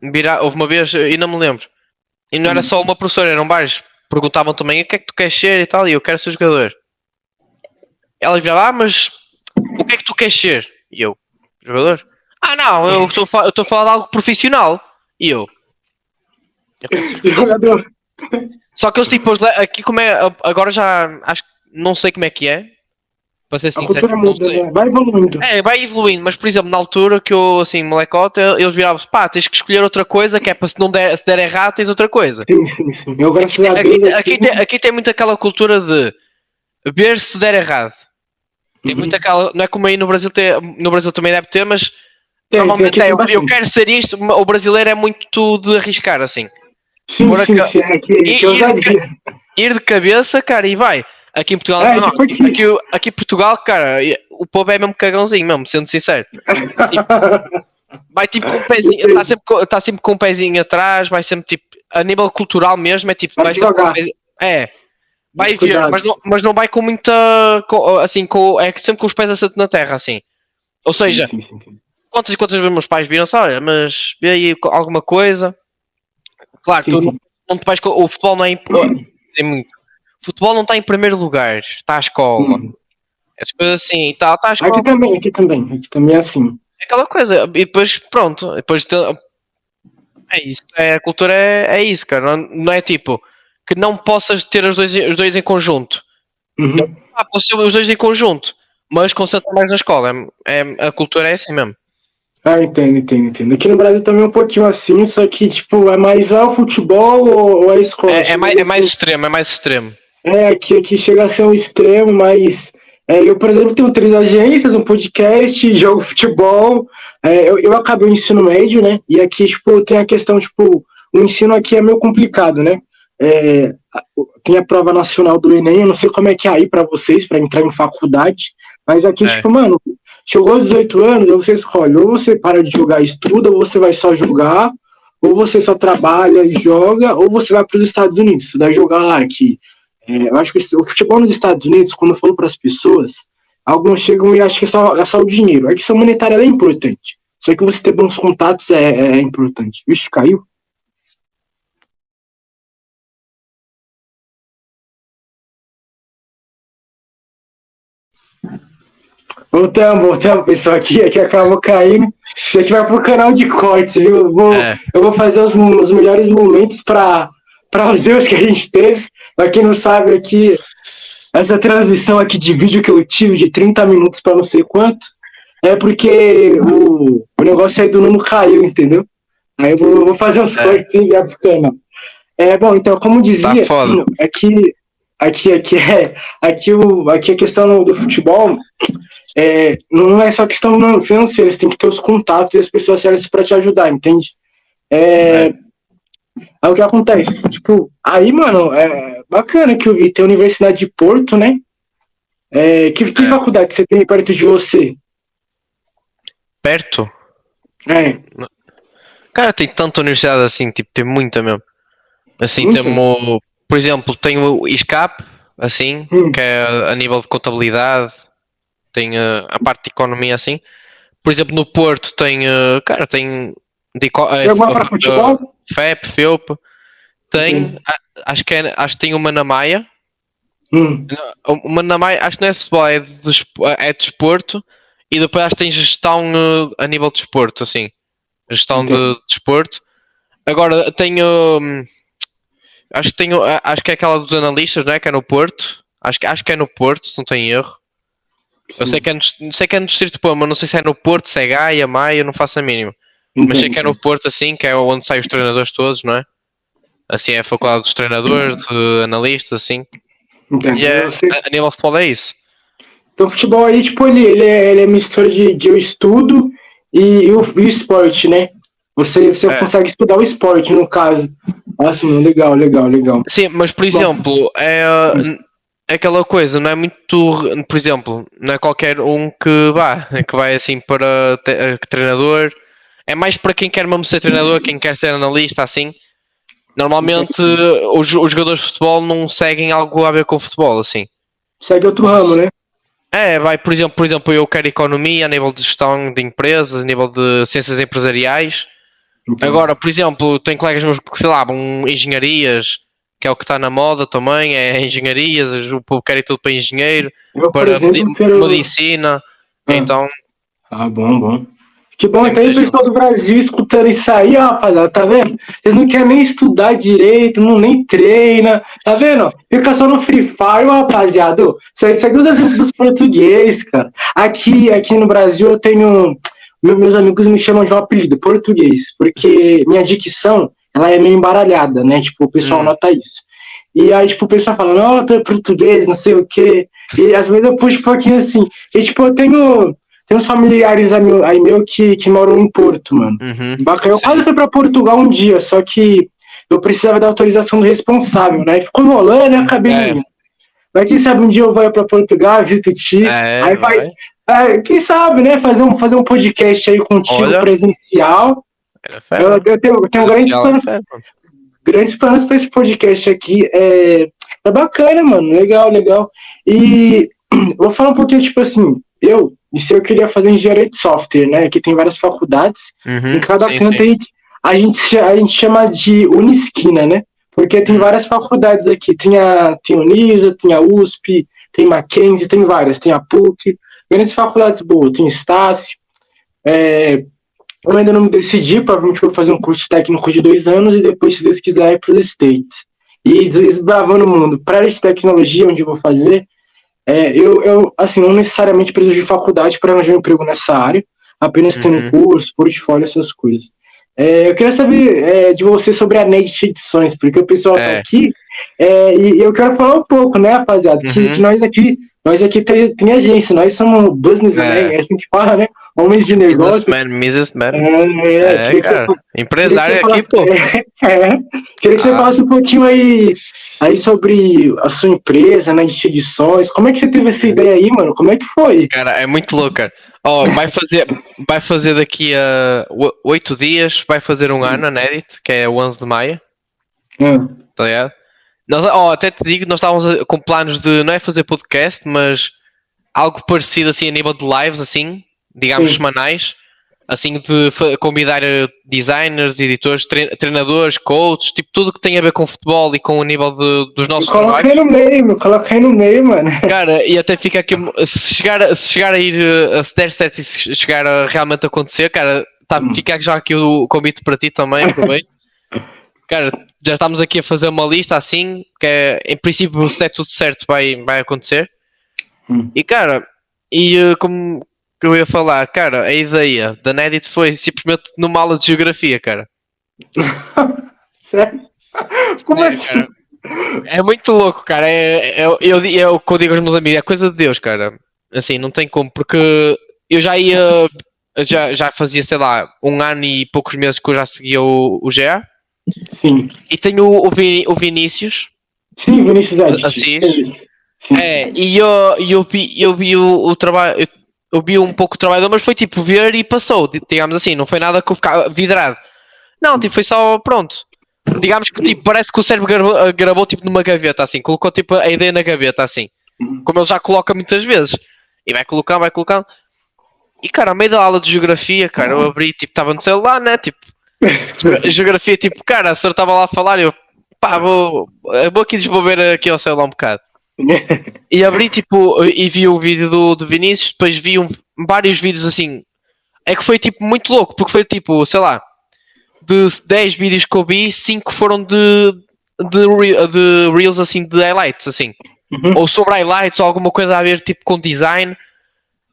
B: virar, houve uma vez, e não me lembro, e não era hum. só uma professora, eram vários, perguntavam também o que é que tu queres ser e tal, e eu quero ser jogador. Ela virava, ah, mas o que é que tu queres ser? E eu, jogador? Ah, não, eu estou a falar de algo profissional. E eu, jogador. Só que eu tipo, aqui como é. Agora já acho não sei como é que é. Para ser sincero,
A: né? vai evoluindo.
B: É, vai evoluindo, mas por exemplo, na altura que eu, assim, molecota, eles viravam pá, tens que escolher outra coisa, que é para se não der, se der errado, tens outra coisa. Sim, sim, sim. Eu, aqui, aqui, aqui, aqui, tem, aqui tem muito aquela cultura de ver se der errado. Tem uhum. muito aquela. Não é como aí no Brasil, ter, no Brasil também deve ter, mas Tem, Normalmente tem, é, eu, eu quero ser isto, o brasileiro é muito de arriscar, assim.
A: Sim, sim, sim, é que, ir, que ir,
B: de, ir de cabeça, cara, e vai. Aqui em Portugal, é, não, aqui, aqui, aqui, em Portugal, cara, o povo é mesmo cagãozinho, mesmo, sendo sincero. Tipo, vai tipo com um pezinho, está sempre, tá sempre com um pezinho atrás, vai sempre tipo, a nível cultural mesmo, é tipo, vai, vai sempre com pezinho, é, vai ver, mas não, mas não vai com muita, com, assim, com, é sempre com os pés assentos na terra, assim. Ou seja, sim, sim, sim, quantas e quantas vezes meus pais viram, olha, mas vê aí alguma coisa. Claro, tu não, não te vais, o futebol não é, é muito. O futebol não está em primeiro lugar, está à escola. Hum. Essas coisas assim, está, está à escola.
A: Aqui também, aqui também, aqui também é assim.
B: É aquela coisa, e depois pronto, depois é isso, é, a cultura é, é isso, cara. Não, não, é tipo que não possas ter os dois, os dois em conjunto. Uhum. Ah, posso ter os dois em conjunto, mas concentra mais na escola. É, é, a cultura é assim mesmo.
A: Ah, entendo, entendo, entendo. Aqui no Brasil também é um pouquinho assim, só que, tipo, é mais ah, o futebol ou, ou a escola?
B: É, é, mais, é mais extremo, é mais extremo.
A: É, aqui, aqui chega a ser um extremo, mas é, eu, por exemplo, tenho três agências, um podcast, jogo futebol. É, eu, eu acabei o ensino médio, né? E aqui, tipo, tem a questão, tipo, o ensino aqui é meio complicado, né? É, tem a prova nacional do Enem, eu não sei como é que é aí para vocês, para entrar em faculdade, mas aqui, é. tipo, mano, chegou aos 18 anos, você escolhe, ou você para de jogar e estuda, ou você vai só jogar, ou você só trabalha e joga, ou você vai para os Estados Unidos, você vai jogar lá aqui. É, eu acho que o futebol nos Estados Unidos, quando eu falo para as pessoas, alguns chegam e acham que é só, é só o dinheiro. A questão monetária é importante. Só que você ter bons contatos é, é importante. Vixe, caiu? Voltamos, voltamos, pessoal. Aqui, aqui acabou caindo. Isso aqui vai pro canal de cortes, viu? Eu vou, é. eu vou fazer os, os melhores momentos para os erros que a gente teve. Pra quem não sabe aqui, essa transição aqui de vídeo que eu tive de 30 minutos para não sei quanto, é porque o, o negócio aí do Nuno caiu, entendeu? Aí eu vou, vou fazer uns é. cortes e enviar pro canal. É, bom, então, como dizia, tá aqui, aqui, aqui, é, aqui, o, aqui a questão do futebol é, não é só questão financeira, você tem que ter os contatos e as pessoas certas para te ajudar, entende? É, é. Aí o que acontece? Tipo, aí, mano, é bacana que eu vi. Tem a Universidade de Porto, né? É, que, que é. faculdade você tem perto de você?
B: Perto?
A: É.
B: Cara, tem tanta universidade assim, tipo, tem muita mesmo. Assim, muita? temos, por exemplo, tem o ISCAP, assim, hum. que é a nível de contabilidade, tem a, a parte de economia assim. Por exemplo, no Porto tem, cara, tem
A: de, Tem para futebol?
B: FEP, FEUP. Tem, acho que, é, acho que tem uma na Maia.
A: Hum.
B: Uma na Maia, acho que não é futebol, é de, é desporto. E depois acho que tem gestão uh, a nível de desporto, assim. Gestão de desporto. Agora tenho. Um, acho que tenho. Acho que é aquela dos analistas, não é? Que é no Porto. Acho que, acho que é no Porto, se não tenho erro. Eu sei que, é no, sei que é no Distrito de Pô, mas não sei se é no Porto, se é Gaia, Maia, não faço a mínima. Mas sei que é no Porto assim, que é onde saem os treinadores todos, não é? Assim é a faculdade dos treinadores, de analistas, assim. Entendi. E é, a, a nível de futebol é isso.
A: Então o futebol aí, tipo, ele, ele, é, ele é mistura de, de estudo e, e, o, e o esporte, né? Você, você é. consegue estudar o esporte, no caso. Assim, legal, legal, legal.
B: Sim, mas por exemplo, é, é aquela coisa, não é muito, por exemplo, não é qualquer um que vá, que vai assim para treinador é mais para quem quer mesmo ser treinador, quem quer ser analista, assim. Normalmente os, os jogadores de futebol não seguem algo a ver com o futebol, assim.
A: Segue outro ramo, né?
B: É, vai, por exemplo, por exemplo, eu quero economia a nível de gestão de empresas, a nível de ciências empresariais. Agora, por exemplo, tenho colegas meus que, sei lá, vão engenharias, que é o que está na moda também, é engenharias, o povo quer ir tudo para engenheiro, eu, para exemplo, quero... medicina. Ah. Então.
A: Ah, bom, bom. Que bom, então o pessoal do Brasil escutando isso aí, ó, rapaziada, tá vendo? Eles não querem nem estudar direito, não nem treina, tá vendo? Fica só no Free Fire, rapaziada. Aqui, isso aqui é os exemplos dos portugueses, cara. Aqui, aqui no Brasil eu tenho. Meus amigos me chamam de um apelido, português, porque minha dicção, ela é meio embaralhada, né? Tipo, o pessoal hum. nota isso. E aí, tipo, o pessoal fala, não, tu é português, não sei o quê. E às vezes eu puxo um pouquinho assim. E, tipo, eu tenho tem uns familiares aí meu, que, que moram em Porto, mano.
B: Uhum.
A: Bacana. Eu quase fui pra Portugal um dia, só que eu precisava da autorização do responsável, né? Ficou rolando e acabei
B: É.
A: Mas quem sabe um dia eu vou pra Portugal, visito o Ti,
B: É,
A: aí
B: vai.
A: faz. é, quem sabe, né? Fazer um, fazer um podcast aí contigo
B: Olha.
A: presencial.
B: Era fera.
A: Eu, eu tenho, eu tenho grandes planos, grandes planos pra esse podcast aqui. É, é bacana, mano. Legal, legal. E vou falar um pouquinho, tipo assim, eu, se eu queria fazer engenharia de software, né? Que tem várias faculdades.
B: Uhum,
A: Em cada
B: sim,
A: canto
B: sim.
A: A, gente, a, gente, cha- a gente chama de Unisquina, né? Porque tem várias faculdades aqui. Tem a, tem a Unisa, tem a USP, tem Mackenzie, tem várias. Tem a PUC, grandes faculdades boas. Tem Estácio. É, eu ainda não me decidi, provavelmente vou fazer um curso técnico de dois anos e depois, se Deus quiser, ir para os States. E des- desbravando o mundo. Para a área de tecnologia, onde eu vou fazer, é, eu, eu, assim, não necessariamente preciso de faculdade para arranjar um emprego nessa área, apenas tendo
B: Uhum.
A: curso, portfólio, essas coisas. É, eu queria saber é, de você sobre a Net Edições, porque o pessoal tá
B: É.
A: aqui, é, e eu quero falar um pouco, né, rapaziada, que,
B: Uhum.
A: que nós aqui, nós aqui tem, tem agência, nós somos businessmen,
B: É.
A: é assim que fala, né, homens de negócio.
B: Businessman, businessman.
A: É,
B: É,
A: queria que
B: cara.
A: você-
B: Empresário aqui, pô.
A: você É, queria que você
B: Ah.
A: falasse um pouquinho aí, aí sobre a sua empresa, né, de edições. Como é que você teve essa ideia aí, mano? Como é que foi?
B: Cara, é muito louco, cara. Ó, vai fazer, vai fazer daqui a oito dias, vai fazer um ano Nedit, que é o 11 de maio,
A: Ah,
B: tá ligado? Nós, ó, até te digo, nós estávamos a- com planos de, não é fazer podcast, mas algo parecido assim a nível de lives, assim, digamos
A: Sim.
B: semanais, assim de convidar eh, designers, editores, tre- treinadores, coaches, tipo tudo que tem a ver com futebol e com o nível de- dos nossos trabalhos.
A: Coloquei no meio, coloquei no meio, mano.
B: Cara, e até fica aqui. Se chegar, a- se chegar a ir eh, a se der certo e se chegar a realmente acontecer, cara, tá,
A: Hum.
B: fica já aqui o convite para ti também, aproveito. Cara, já estamos aqui a fazer uma lista assim, que é, em princípio, se der tudo certo, vai, vai acontecer.
A: Hum.
B: E cara, e eh, como que eu ia falar, cara, a ideia da Nedit foi simplesmente numa aula de geografia, cara.
A: Sério? Como
B: É,
A: assim?
B: cara, é muito louco, cara. É, é, eu, é o que eu digo aos meus amigos, é coisa de Deus, cara. Assim, não tem como, porque eu já ia, já, já fazia, sei lá, um ano e poucos meses que eu já seguia o, o GA.
A: Sim.
B: E tenho o, Vini- o Vinícius,
A: Sim, Vinícius.
B: Assis.
A: Sim.
B: é, e eu, eu vi, eu vi o, o trabalho, eu, eu vi um pouco o trabalho dele, mas foi tipo ver e passou, di- digamos assim, não foi nada que eu ficava vidrado. Não, tipo, foi só pronto. Digamos que tipo, parece que o cérebro gravou, gravou tipo numa gaveta assim, colocou tipo a ideia na gaveta assim, como ele já coloca muitas vezes. E vai colocando, vai colocando. E cara, ao meio da aula de geografia, cara, eu abri, tipo, estava no celular, né? Tipo, geografia, tipo, cara, a senhora estava lá a falar e eu, pá, vou, vou aqui desenvolver aqui ao celular um bocado. E abri tipo e vi o vídeo do, do Vinícius, depois vi um- vários vídeos assim. É que foi tipo muito louco, porque foi tipo, sei lá, de 10 vídeos que eu vi, 5 foram de, de, de reels assim, de highlights, assim.
A: Uhum.
B: Ou sobre highlights ou alguma coisa a ver tipo com design.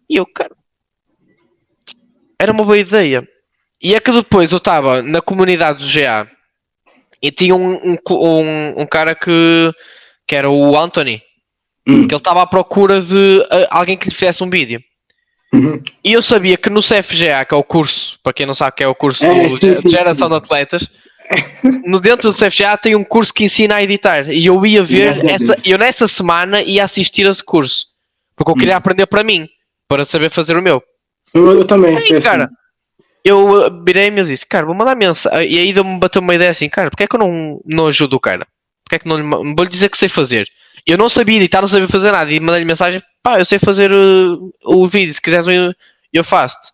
B: E eu, cara, era uma boa ideia. E é que depois eu estava na comunidade do GA e tinha um, um, um, um cara que, que era o Anthony
A: Hum.
B: que ele estava à procura de uh, alguém que lhe fizesse um vídeo.
A: Uhum.
B: E eu sabia que no CFGA, que é o curso, para quem não sabe que é o curso
A: É,
B: do
A: sim,
B: Geração
A: sim.
B: de Atletas, no dentro do CFGA tem um curso que ensina a editar. E eu ia ver, essa, eu nessa semana ia assistir a esse curso. Porque eu queria aprender para mim, para saber fazer o meu.
A: Eu, eu também.
B: Aí,
A: assim.
B: cara, eu uh, virei-me e disse, cara, vou mandar mensagem. E aí deu-me bateu uma ideia assim, cara, porque é que eu não, não ajudo o cara? Porque é que não lhe ma- vou-lhe dizer que sei fazer? Eu não sabia editar, não sabia fazer nada. E mandei-lhe mensagem, pá, eu sei fazer uh, o vídeo, se quiseres eu, eu faço-te.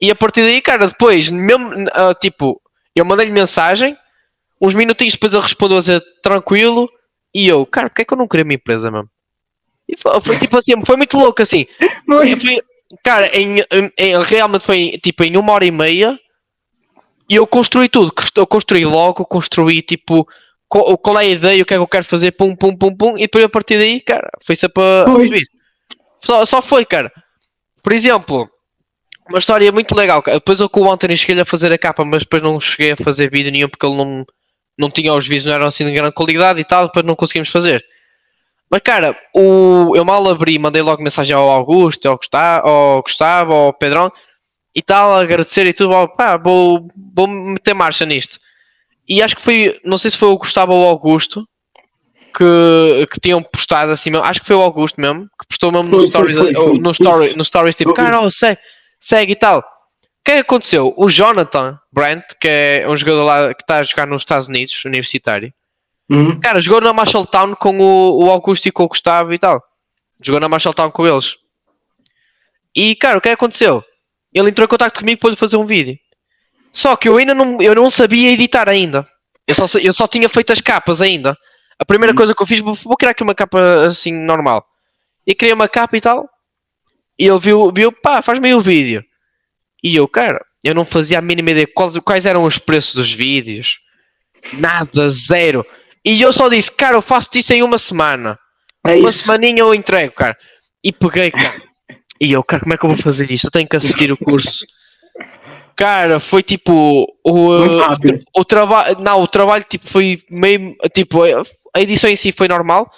B: E a partir daí, cara, depois, mesmo, uh, tipo, eu mandei-lhe mensagem, uns minutinhos depois ele respondeu a dizer tranquilo, e eu, cara, porque é que eu não queria uma empresa mesmo? E foi, foi tipo assim, foi muito louco assim.
A: Mas-
B: Foi- cara, em- em- realmente foi tipo em uma hora e meia e eu construí tudo. Eu construí logo, construí tipo qual, qual é a ideia, o que é que eu quero fazer, pum, pum, pum, pum, e depois a partir daí, cara, foi só para
A: Foi.
B: subir. Só, só foi, cara. Por exemplo, uma história muito legal. cara. Depois eu com o Anthony cheguei a fazer a capa, mas depois não cheguei a fazer vídeo nenhum porque ele não, não tinha os vídeos, não eram assim de grande qualidade e tal, depois não conseguimos fazer. Mas cara, o, eu mal abri, mandei logo mensagem ao Augusto, ao Gustavo, ao, Gustavo, ao Pedrão e tal, agradecer e tudo, pá, vou, vou meter marcha nisto. E acho que foi, não sei se foi o Gustavo ou o Augusto que, que tinham postado assim mesmo, acho que foi o Augusto mesmo, que postou mesmo no stories, no, story, no stories tipo, cara, oh, segue, segue e tal. O que é que aconteceu? O Jonathan Brent, que é um jogador lá que está a jogar nos Estados Unidos, universitário, uhum. cara, jogou na Marshalltown com o, o Augusto e com o Gustavo e tal. Jogou na Marshalltown com eles. E, cara, o que é que aconteceu? Ele entrou em contato comigo para fazer um vídeo. Só que eu ainda não, eu não sabia editar ainda. Eu só, eu só tinha feito as capas ainda. A primeira coisa que eu fiz, vou, vou criar aqui uma capa assim normal. E criei uma capa e tal. E ele viu, viu pá, faz meio o vídeo. E eu, cara, eu não fazia a mínima ideia quais, quais eram os preços dos vídeos. Nada, zero. E eu só disse, cara, eu faço isso em uma semana. É uma semaninha eu entrego, cara. E peguei, cara. E eu, cara, como é que eu vou fazer isto? Eu tenho que assistir o curso. Cara, foi tipo o, o, trabalho, não, o trabalho tipo foi meio tipo a edição em si foi normal,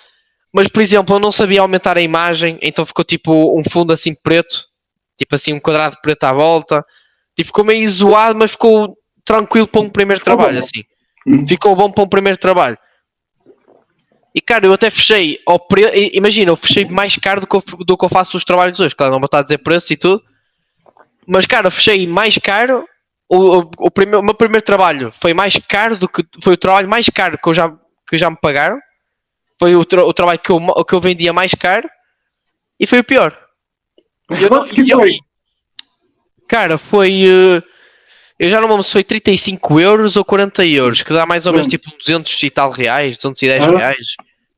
B: mas por exemplo, eu não sabia aumentar a imagem, então ficou tipo um fundo assim preto, tipo assim um quadrado preto à volta. Tipo, ficou meio zoado, mas ficou tranquilo para um primeiro ficou trabalho, bom. assim. Hum. Ficou bom para um primeiro trabalho. E cara, eu até fechei ao pre... Imagina, eu fechei mais caro do que, eu, do que eu faço os trabalhos hoje. Claro, não vou estar a dizer preço e tudo. Mas cara, fechei mais caro. O, o, o, primeiro, o meu primeiro trabalho foi mais caro do que. Foi o trabalho mais caro que eu já, que já me pagaram. Foi o, tra o trabalho que eu, que eu vendia mais caro. E foi o pior.
A: Eu, Quanto que foi?
B: cara, foi. Uh, eu já não me lembro se foi 35 euros ou 40 euros, que dá mais ou menos hum. tipo 200 e tal reais, 210 ah. reais.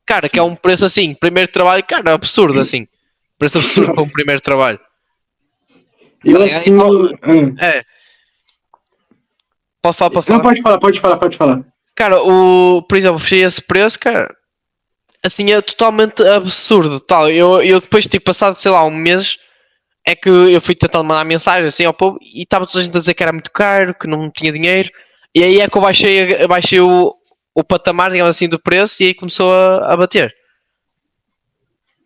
B: Cara, que é um preço assim, primeiro trabalho, cara, absurdo assim. Preço absurdo para um primeiro trabalho.
A: Eu é, assim,
B: é. Pode falar, pode falar.
A: Não, pode falar, pode falar, pode falar.
B: Cara, o, por exemplo, fechei esse preço, cara, assim, é totalmente absurdo, tal. Eu, eu depois, tipo, passado, sei lá, um mês, é que eu fui tentando mandar mensagem assim ao povo e estava toda a gente a dizer que era muito caro, que não tinha dinheiro. E aí é que eu baixei, baixei o, o patamar, digamos assim, do preço e aí começou a, a bater.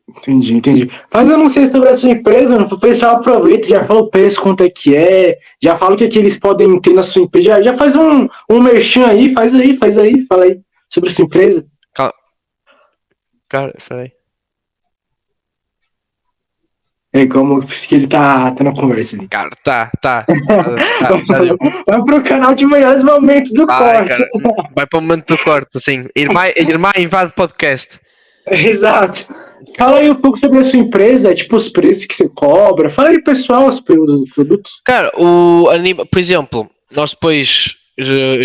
A: Entendi, entendi. Mas eu não sei sobre essa empresa, o pessoal aproveita, já fala o preço, quanto é que é, já fala o que, é que eles podem ter na sua empresa, já, já faz um, um merchan aí, faz aí, faz aí, fala aí sobre essa empresa.
B: Calma. Cara, peraí.
A: É como que ele tá, tá na conversa ali.
B: Cara, tá, tá. tá
A: deu. Vai pro canal de melhores momentos do Vai, corte. Cara,
B: vai pro momento do corte, assim. Irmã, irmã invade podcast.
A: Exato. Fala aí um pouco sobre a sua empresa, tipo os preços que você cobra. Fala aí, pessoal, os produtos.
B: Cara, o anima, por exemplo, nós depois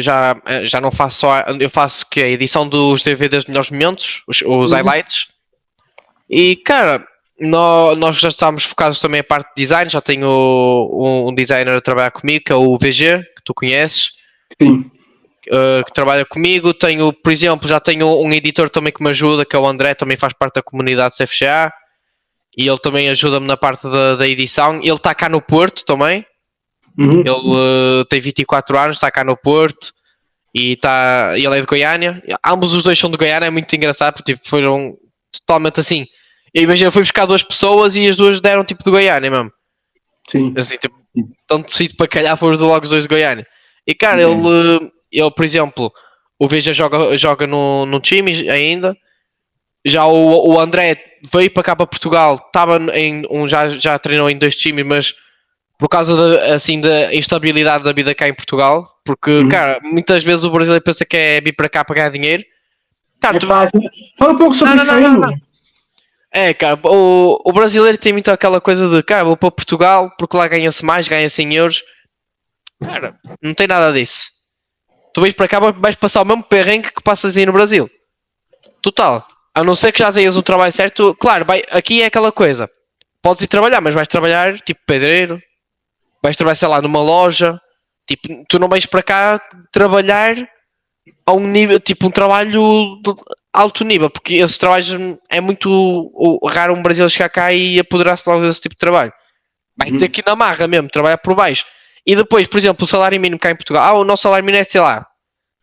B: já, já não faço só. Eu faço que a edição dos DVDs dos melhores momentos, os, os uhum. highlights. E, cara, nós, nós já estamos focados também a parte de design. Já tenho um, um designer a trabalhar comigo, que é o VG, que tu conheces.
A: Sim.
B: Uh, que trabalha comigo. Tenho, por exemplo, já tenho um editor também que me ajuda, que é o André, também faz parte da comunidade CFCA. E ele também ajuda-me na parte da, da edição. Ele está cá no Porto também. Uhum. Ele uh, tem 24 anos, está cá no Porto. E tá, ele é de Goiânia. Ambos os dois são de Goiânia, é muito engraçado, porque tipo, foram totalmente assim eu imagino, fui buscar duas pessoas e as duas deram tipo de Goiânia mesmo.
A: Sim.
B: Assim, tipo, tanto sítio para calhar foram logo os dois de Goiânia. E cara, ele, ele, por exemplo, o Veja joga, joga no, no time ainda. Já o, o André veio para cá para Portugal, estava em um, já, já treinou em dois times, mas por causa da, assim, da instabilidade da vida cá em Portugal, porque, uhum. cara, muitas vezes o brasileiro pensa que é vir para cá para ganhar dinheiro.
A: Cara, é tu... fácil. Fala um pouco sobre não, não, isso não,
B: é, cara, o, o brasileiro tem muito aquela coisa de, cara, vou para Portugal porque lá ganha-se mais, ganha 100 euros. Cara, não tem nada disso. Tu vais para cá, vais passar o mesmo perrengue que passas aí no Brasil. Total. A não ser que já tenhas o trabalho certo, claro, vai, aqui é aquela coisa. Podes ir trabalhar, mas vais trabalhar tipo pedreiro, vais trabalhar, sei lá, numa loja. Tipo, tu não vais para cá trabalhar a um nível, tipo, um trabalho alto nível, porque esses trabalhos é muito raro um brasileiro chegar cá e apoderar-se logo desse tipo de trabalho. Vai uhum. ter que ir na marra mesmo, trabalhar por baixo. E depois, por exemplo, o salário mínimo cá em Portugal, ah, o nosso salário mínimo é, sei lá,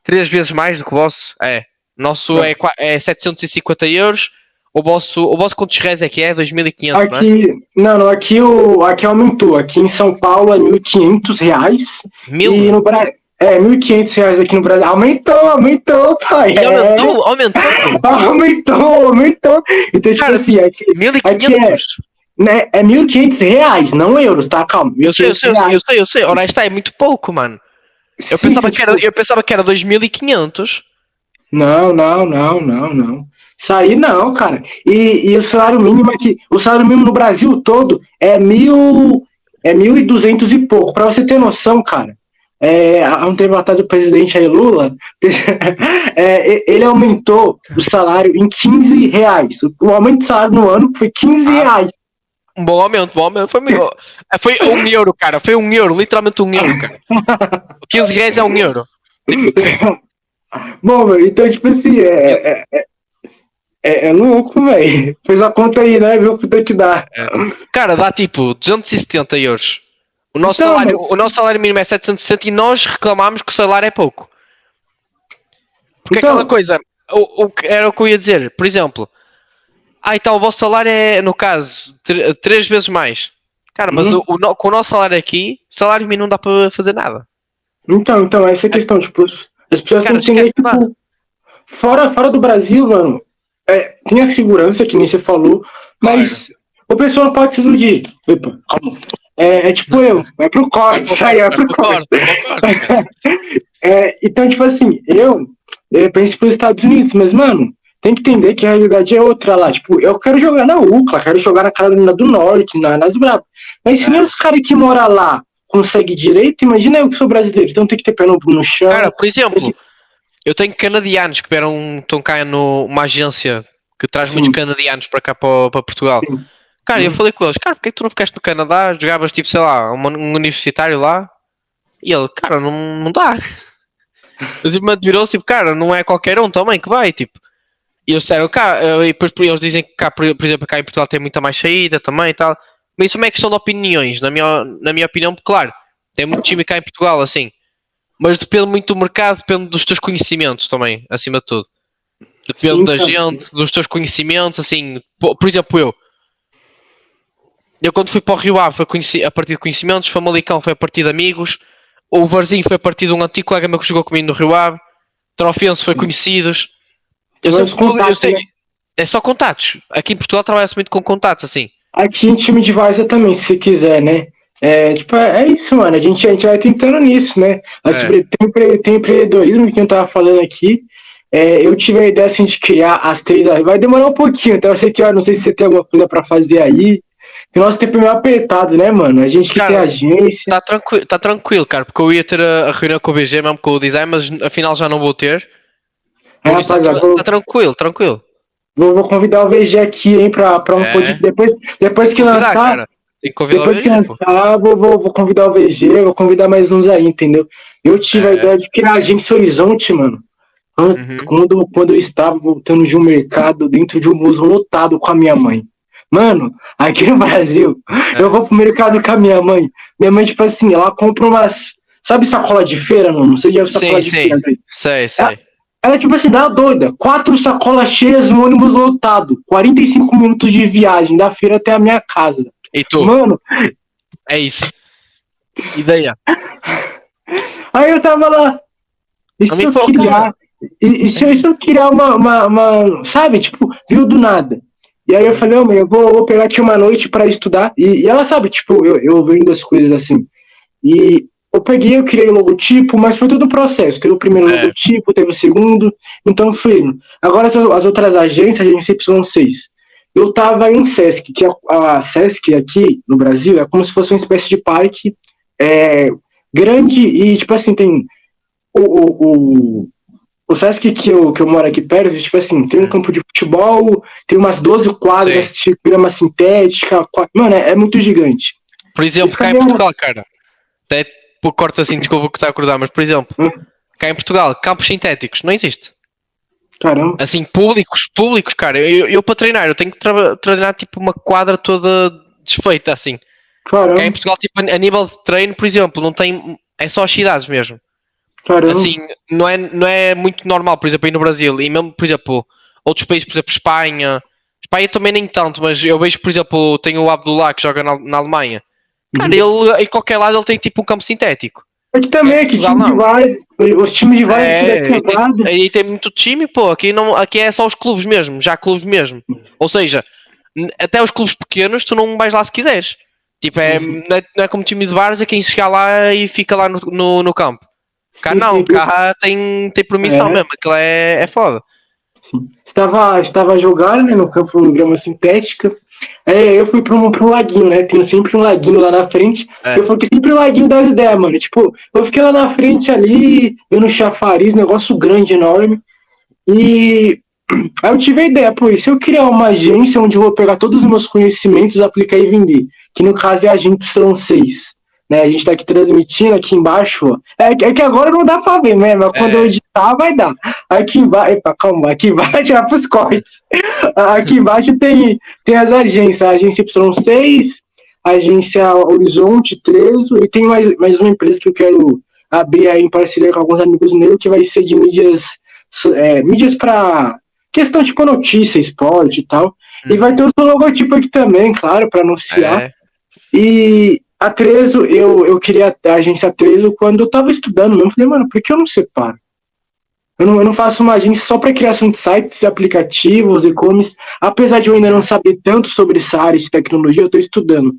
B: três vezes mais do que o vosso. É. O nosso é, é 750 euros. O vosso, o vosso quantos reais é que é? 2.500,
A: aqui, não, é? não, aqui, o, aqui aumentou. Aqui em São Paulo é 1.500 reais.
B: Mil?
A: E no Brasil. É, 1.500 reais aqui no Brasil. Aumentou, aumentou, pai.
B: É. Aumentou, aumentou.
A: aumentou, aumentou. Então, tipo Cara, assim, aqui,
B: 1.500.
A: aqui é, né, é 1.500 reais, não euros, tá? Calma.
B: Eu sei, eu sei, eu sei, eu sei, eu sei. É muito pouco, mano. Eu, Sim, pensava, que era, eu pensava que era 2.500.
A: Não, não, não, não, não. Isso aí não, cara. E, e o salário mínimo aqui, o salário mínimo no Brasil todo é mil, é mil e duzentos e pouco. Para você ter noção, cara, é, há um tempo atrás o presidente aí, Lula, é, ele aumentou o salário em 15 reais. O aumento de salário no ano foi 15 ah, reais.
B: Um bom aumento, bom aumento. Foi, é, foi um euro, cara. Foi um euro, literalmente um euro, cara. 15 reais é um euro.
A: Bom, então, tipo assim, é, é, é, é, é louco, velho. Fez a conta aí, né? Viu é que dá. É.
B: Cara, dá tipo 270 euros. O nosso, então, salário, o nosso salário mínimo é 760 e nós reclamamos que o salário é pouco. Porque então, aquela coisa, o, o, era o que eu ia dizer, por exemplo, ah, então o vosso salário é, no caso, três vezes mais. Cara, mas uhum. o, o, com o nosso salário aqui, salário mínimo não dá para fazer nada.
A: Então, então, essa é a questão, tipo, as pessoas Cara, têm que entender, tipo, fora, fora do Brasil, mano, é, tem a segurança, que nem você falou, mas claro. o pessoal não pode se iludir. Epa, é, é, tipo eu, vai pro corte, sai, é pro corte. é, então, tipo assim, eu, eu penso pros Estados Unidos, mas, mano, tem que entender que a realidade é outra lá. Tipo, eu quero jogar na UCLA, quero jogar na Carolina do Norte, na, nas Bravas. Mas se é. nem os caras que moram lá conseguem direito, imagina eu que sou brasileiro. Então tem que ter pé no, no chão.
B: Cara, por exemplo, que... eu tenho canadianos que vieram, estão cá numa agência que traz Sim. muitos canadianos para cá, para, para Portugal. Sim. Cara, Sim. eu falei com eles, cara, porquê que tu não ficaste no Canadá? Jogavas tipo, sei lá, um, um universitário lá? E ele, cara, não, não dá. Ele me admirou, tipo, cara, não é qualquer um também que vai, tipo. E eles disseram, cá, e depois eles dizem que cá, por, exemplo, cá em Portugal tem muita mais saída também e tal. Mas isso também é questão de opiniões, na minha, na minha opinião, claro, tem muito time cá em Portugal, assim. Mas depende muito do mercado, depende dos teus conhecimentos também, acima de tudo. Depende Sim, da gente, dos teus conhecimentos, assim. Por, por, exemplo, eu. Eu quando fui para o Rio Ave foi a partir de conhecimentos, Famalicão foi a partir de amigos, o Varzinho foi a partir de um antigo colega meu que jogou comigo no Rio Ave, Trofense foi conhecidos. Eu contatos, eu sei, né? É só contatos. Aqui em Portugal trabalha-se muito com contatos, assim.
A: Aqui em time de Varsa também, se quiser, né? É, tipo, é, é isso, mano. A gente, a gente vai tentando nisso, né? É. Tem, tem empreendedorismo que eu tava falando aqui. É, eu tive a ideia assim, de criar as três. Vai demorar um pouquinho, então eu sei que eu não sei se você tem alguma coisa para fazer aí. Que nosso tempo é meio apertado, né, mano? A gente que cara, tem agência.
B: Tá tranquilo, tá tranquilo, cara, porque eu ia ter a, a reunião com o BG mesmo com o design, mas afinal já não vou ter. É, rapaziada, tá, vou... tá tranquilo, tranquilo.
A: Vou, vou, convidar o VG aqui, hein, pra, pra um é. podcast. Depois, depois que lançar. Cara. Tem que convidar depois o VG, que lançar, vou, vou, vou, convidar o VG, vou convidar mais uns aí, entendeu? Eu tive é. a ideia de criar a agência Horizonte, mano. Uhum. Quando, quando eu estava voltando de um mercado dentro de um museu lotado com a minha mãe. Mano, aqui no Brasil, é. eu vou pro mercado com a minha mãe. Minha mãe, tipo assim, ela compra umas. Sabe sacola de feira, mano? Não sei de sacola sim, de sim. feira.
B: Sei, sei. Ela,
A: ela, tipo assim, dá doida. Quatro sacolas cheias, um ônibus lotado. 45 minutos de viagem da feira até a minha casa.
B: Tu?
A: Mano.
B: É isso. E daí?
A: Aí eu tava lá. E se eu criar. E, e, se, eu, se eu criar uma, uma, uma, Sabe, tipo, viu do nada. E aí eu falei, oh, mãe, eu vou, vou pegar aqui uma noite para estudar. E, e, ela sabe, tipo, eu, eu vendo as coisas assim. E eu peguei, eu criei o logotipo, mas foi todo o processo. Teve o primeiro é. logotipo, teve o segundo, então foi. Agora as, as outras agências, a agência Y6. Eu tava em Sesc, que a, a, Sesc aqui no Brasil é como se fosse uma espécie de parque é, grande e, tipo assim, tem o, o, o, o Sesc que eu, que eu moro aqui perto, tipo assim, tem um campo de futebol, tem umas 12 quadras Sim. de grama sintética, mano, é, é, muito gigante.
B: Por exemplo, cá em Portugal, cara, corta assim, desculpa que está a acordar, mas por exemplo, hum? cá em Portugal, campos sintéticos, não existe.
A: Caramba.
B: Assim, públicos, públicos, cara. Eu, eu para treinar, eu tenho que treinar tipo uma quadra toda desfeita, assim. Caramba. Cá em Portugal, tipo, a nível de treino, por exemplo, não tem. É só as cidades mesmo. Caramba. Assim, não é, não é muito normal, por exemplo, aí no Brasil. E mesmo, por exemplo, outros países, por exemplo, Espanha. Eu também nem tanto, mas eu vejo, por exemplo, tem o Abdullah que joga na, na Alemanha. Cara, uhum. ele em qualquer lado ele tem tipo um campo sintético.
A: Aqui também, é, aqui time de vários, os times de vários
B: é, tem, aí tem muito time, pô, aqui, não, aqui é só os clubes mesmo, já clubes mesmo. Ou seja, até os clubes pequenos tu não vais lá se quiseres. Tipo, é, não é, não é como time de bares, é quem chegar lá e fica lá no, no, no campo. Cá sim, não, sim. cá tem, tem permissão é. mesmo, aquilo é, é foda.
A: Sim. Estava, estava a jogar né, no campo no grama sintética. É, eu fui um, um laguinho, né? Tem sempre um laguinho lá na frente. É. Eu fui sempre o laguinho das ideias, mano. Tipo, eu fiquei lá na frente ali, vendo chafariz, negócio grande, enorme. E aí eu tive a ideia, pô, se eu criar uma agência onde eu vou pegar todos os meus conhecimentos, aplicar e vender, que no caso é a gente são seis. Né, a gente tá aqui transmitindo aqui embaixo. É, é que agora não dá pra ver, né? Mas quando é. eu editar, vai dar. Aqui embaixo. Epa, calma, aqui embaixo é pros cortes. Aqui embaixo tem, tem as agências, a agência Y6, a agência Horizonte 13, e tem mais, mais uma empresa que eu quero abrir aí em parceria com alguns amigos meus, que vai ser de mídias, é, mídias para questão tipo notícia, esporte e tal. Uhum. E vai ter outro logotipo aqui também, claro, para anunciar. É. E a Trezo, eu, eu queria a agência Trezo quando eu tava estudando mesmo. Falei, mano, por que eu não separo? Eu não, eu não faço uma agência só para criação de sites, aplicativos, e-commerce. Apesar de eu ainda não saber tanto sobre essa área de tecnologia, eu tô estudando.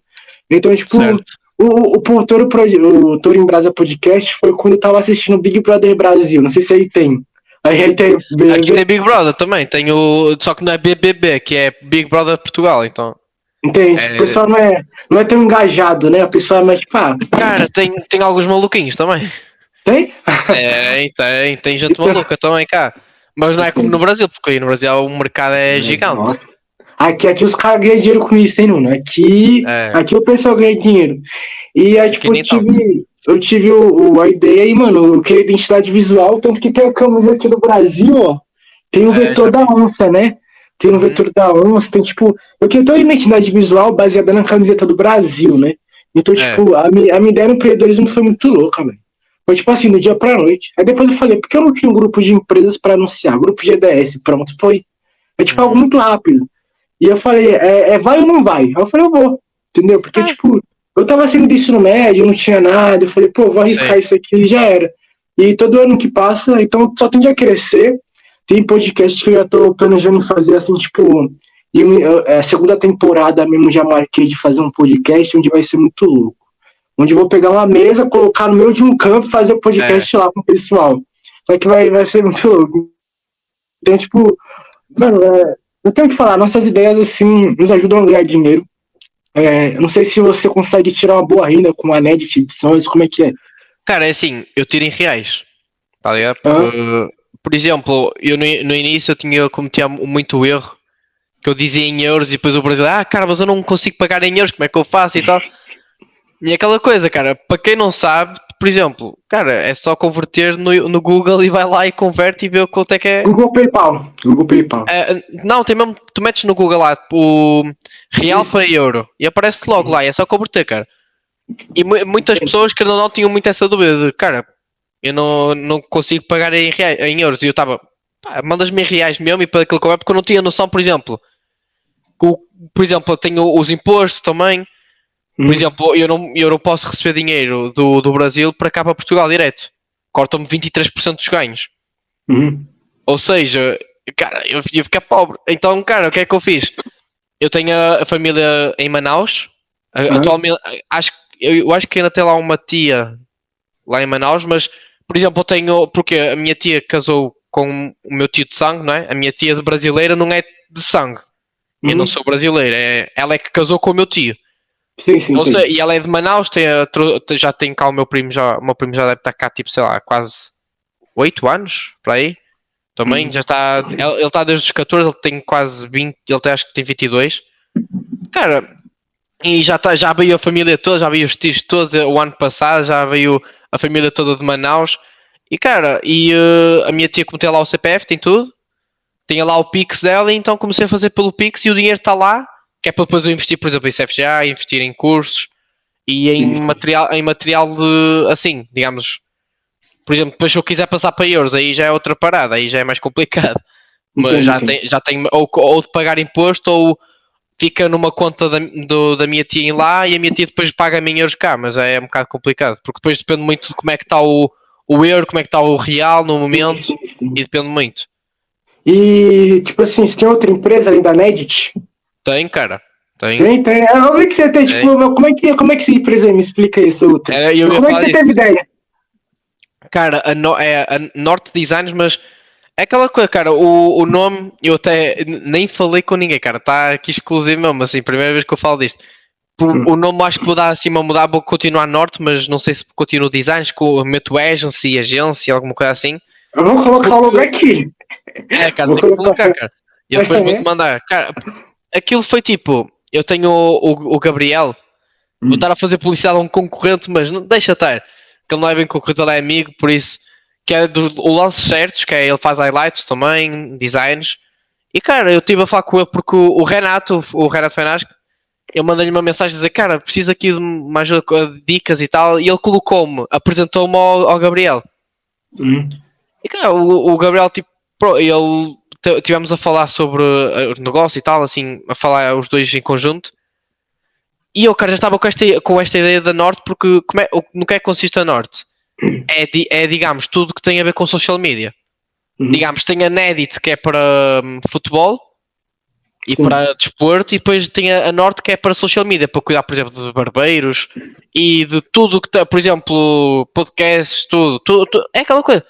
A: Então, tipo, o, o, o, Toro, o Toro em Brasa Podcast foi quando eu tava assistindo Big Brother Brasil. Não sei se aí tem. Aí, aí tem.
B: Aqui tem Big Brother também. Tem o. Só que não é BBB, que é Big Brother Portugal, então.
A: Entende? É... O pessoal não é, não é tão engajado, né? O pessoal é mais tipo, ah,
B: Cara, tem, tem alguns maluquinhos também.
A: Tem?
B: É, tem, tem gente então... maluca também, cara. Mas não é como no Brasil, porque aí no Brasil o mercado é gigante. Nossa.
A: Aqui, aqui os caras ganham dinheiro com isso, hein, Nuno? Aqui, é. aqui o pessoal ganha dinheiro. E aí, tipo, eu tive, eu tive o, o, a ideia aí, mano, eu queria identidade visual, tanto que tem a camisa aqui do Brasil, ó. Tem o é, vetor da onça, né? Tem um vetor da onça, tem tipo. Eu queria ter uma identidade visual baseada na camiseta do Brasil, né? Então, é. tipo, a, minha, a minha ideia no empreendedorismo foi muito louca, velho. Foi tipo assim, do dia pra noite. Aí depois eu falei, por que eu não tinha um grupo de empresas para anunciar? Grupo GDS, pronto, foi. É tipo algo uhum. muito rápido. E eu falei, é, é, vai ou não vai? Aí eu falei, eu vou. Entendeu? Porque, é. tipo, eu tava saindo do ensino médio, não tinha nada. Eu falei, pô, vou arriscar isso aqui e já era. E todo ano que passa, então só tende a crescer. Tem podcast que eu já tô planejando fazer assim, tipo, e a é, segunda temporada mesmo já marquei de fazer um podcast onde vai ser muito louco. Onde eu vou pegar uma mesa, colocar no meio de um campo e fazer o um podcast é. lá com o pessoal. Só que vai, vai ser muito louco. Então, tipo, mano, é, eu tenho que falar, nossas ideias assim nos ajudam a ganhar dinheiro. É, não sei se você consegue tirar uma boa renda com a de edições, como é que é?
B: Cara, é assim, eu tiro em reais. Tá ligado? Ah por exemplo, eu no, no início eu tinha cometido muito erro que eu dizia em euros e depois o Brasil, ah, cara, mas eu não consigo pagar em euros, como é que eu faço e tal. E aquela coisa, cara, para quem não sabe, por exemplo, cara, é só converter no, no Google e vai lá e converte e vê quanto é que é.
A: Google PayPal. Google PayPal.
B: É, não, tem mesmo, tu metes no Google lá o real Isso. para euro e aparece logo lá, é só converter, cara. E muitas pessoas que não tinham muito essa dúvida de, cara, eu não, não consigo pagar em, reais, em euros. E eu estava, mandas-me em reais mesmo e para aquilo que eu é porque eu não tinha noção, por exemplo. O, por exemplo, eu tenho os impostos também. Por hum. exemplo, eu não, eu não posso receber dinheiro do, do Brasil para cá para Portugal direto. Cortam-me 23% dos ganhos.
A: Uhum.
B: Ou seja, cara, eu ia ficar pobre. Então, cara, o que é que eu fiz? Eu tenho a, a família em Manaus. Uhum. Atualmente, acho, eu, eu acho que ainda tem lá uma tia lá em Manaus, mas por exemplo, eu tenho. Porque a minha tia casou com o meu tio de sangue, não é? A minha tia de brasileira não é de sangue. Uhum. Eu não uhum. sou brasileira. É, ela é que casou com o meu tio.
A: Sim, sim,
B: e ela é de Manaus, tem, já tem cá o meu primo, já, o meu primo já deve estar cá, tipo, sei lá, quase 8 anos, para aí. Também uhum. já está. Ele está desde os 14, ele tem quase 20, ele tem, acho que tem 22. Cara, e já, tá, já veio a família toda, já veio os tios todos o ano passado, já veio a família toda de Manaus. E cara, e uh, a minha tia como tem lá o CPF, tem tudo. Tinha lá o Pix dela, então comecei a fazer pelo Pix e o dinheiro está lá, que é para depois eu investir, por exemplo, em CFGA, investir em cursos e em Sim. material, em material de, assim, digamos, por exemplo, depois se eu quiser passar para euros, aí já é outra parada, aí já é mais complicado. Mas entendi, já. Tem, já tem ou, ou de pagar imposto ou fica numa conta da, do, da minha tia em lá e a minha tia depois paga a mim euros cá, mas é um bocado complicado, porque depois depende muito de como é que está o, o euro, como é que está o real no momento sim, sim. e depende muito.
A: E, tipo assim, você tem outra empresa além da Nedit?
B: Tem, cara. Tem.
A: Tem, tem. É, como é que você tem, tem. tipo, como é que, como é que essa empresa me explica isso, outra? É, como é que você isso. teve ideia?
B: Cara, a, no, é, a Norte Designs, mas é aquela coisa, cara, o, o nome, eu até nem falei com ninguém, cara, está aqui exclusivo mesmo, assim, primeira vez que eu falo disto. Hum. O nome acho que vou dar assim uma mudar, vou continuar Norte, mas não sei se continuo Designs, com meto Agency, agência, alguma coisa assim.
A: Eu vou colocar logo aqui.
B: É, cara, vou tem que colocar, cara. E depois vou-te mandar. Cara, aquilo foi tipo, eu tenho o, o, o Gabriel, hum. vou estar a fazer publicidade a um concorrente, mas não deixa estar que ele não é bem concorrente, ele é amigo, por isso que é do, o lance certos, que é ele faz highlights também, designs. E cara, eu estive a falar com ele porque o, o Renato, o Renato Fenasco, eu mandei-lhe uma mensagem a dizer, cara, preciso aqui de mais dicas e tal, e ele colocou-me, apresentou-me ao, ao, Gabriel. Uhum. E cara, o, o Gabriel, tipo, ele tivemos a falar sobre o negócio e tal, assim, a falar os dois em conjunto. E eu, cara, já estava com esta, com esta ideia da Norte, porque como é, no que é que consiste a Norte? É, é, digamos, tudo que tem a ver com social media. Uhum. Digamos, tem a Nedit, que é para um, futebol e Sim. para desporto, e depois tem a, a, Norte, que é para social media, para cuidar, por exemplo, de barbeiros e de tudo que está, por exemplo, podcasts, tudo, tudo, tudo, É aquela coisa.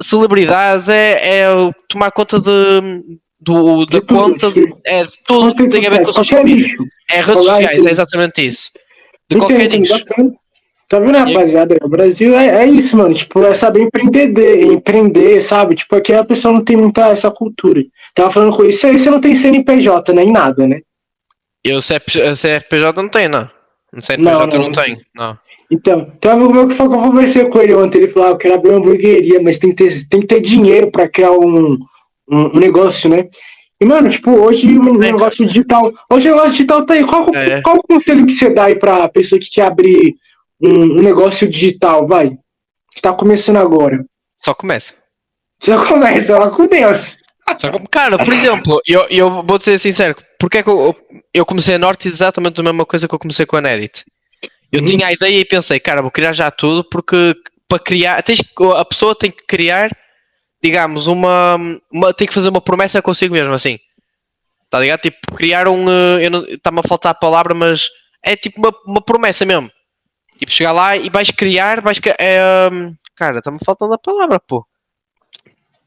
B: Celebridades é, é tomar conta de, do, da conta, é tudo que tem a ver com social media. É redes sociais, é exatamente isso. De qualquer nicho.
A: Tá vendo, rapaziada? O Brasil é, é isso, mano. Tipo, é saber empreender, empreender, sabe? Tipo, aqui a pessoa não tem muita essa cultura. Tava falando com isso aí, você não tem CNPJ nem nada, né?
B: Eu CFPJ não tenho, não. No CNPJ não, não, não tenho, não.
A: Então, tem um amigo meu que falou que eu conversei com ele ontem. Ele falou: ah, eu quero abrir uma hamburgueria, mas tem que ter, tem que ter dinheiro pra criar um, um, um negócio, né? E, mano, tipo, hoje o negócio digital. Hoje o negócio digital tá aí. Qual, é. qual o conselho que você dá aí pra pessoa que quer abrir um, um negócio digital, vai? Que tá começando agora.
B: Só começa.
A: Só começa, lá com Deus.
B: Só, cara, por exemplo, eu, eu vou ser sincero, porque é que eu, eu comecei a Norte exatamente a mesma coisa que eu comecei com a Nedit. Eu hum. tinha a ideia e pensei, cara, vou criar já tudo, porque para criar, tens, a pessoa tem que criar digamos, uma, uma. Tem que fazer uma promessa consigo mesmo, assim. Está ligado? Tipo, criar um. Está-me a faltar a palavra, mas é tipo uma, uma promessa mesmo. Tipo, chegar lá e vais criar, vais criar. É, um, cara, está-me faltando a palavra, pô.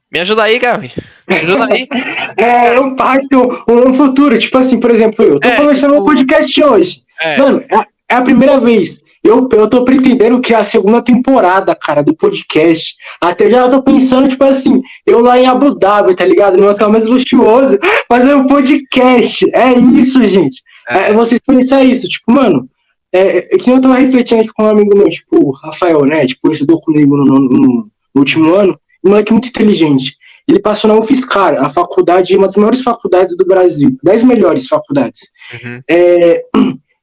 B: Me ajuda aí, Gabi. Me ajuda aí.
A: é, um pacto, um futuro. Tipo assim, por exemplo, eu tô é, começando tipo... um podcast hoje. É. Mano, é, é a primeira vez. Eu, eu tô pretendendo criar a segunda temporada, cara, do podcast. Até já tô pensando, tipo assim, eu lá em Abu Dhabi, tá ligado? No hotel mais luxuoso, fazer um podcast. É isso, gente. É, é vocês pensam isso, tipo, mano. É, é, que eu tava refletindo aqui com um amigo meu, tipo, o Rafael, né? Tipo, estudou comigo no, no, no último ano. Um moleque muito inteligente. Ele passou na UFSCar, a faculdade, uma das maiores faculdades do Brasil, dez melhores faculdades. Uhum. É,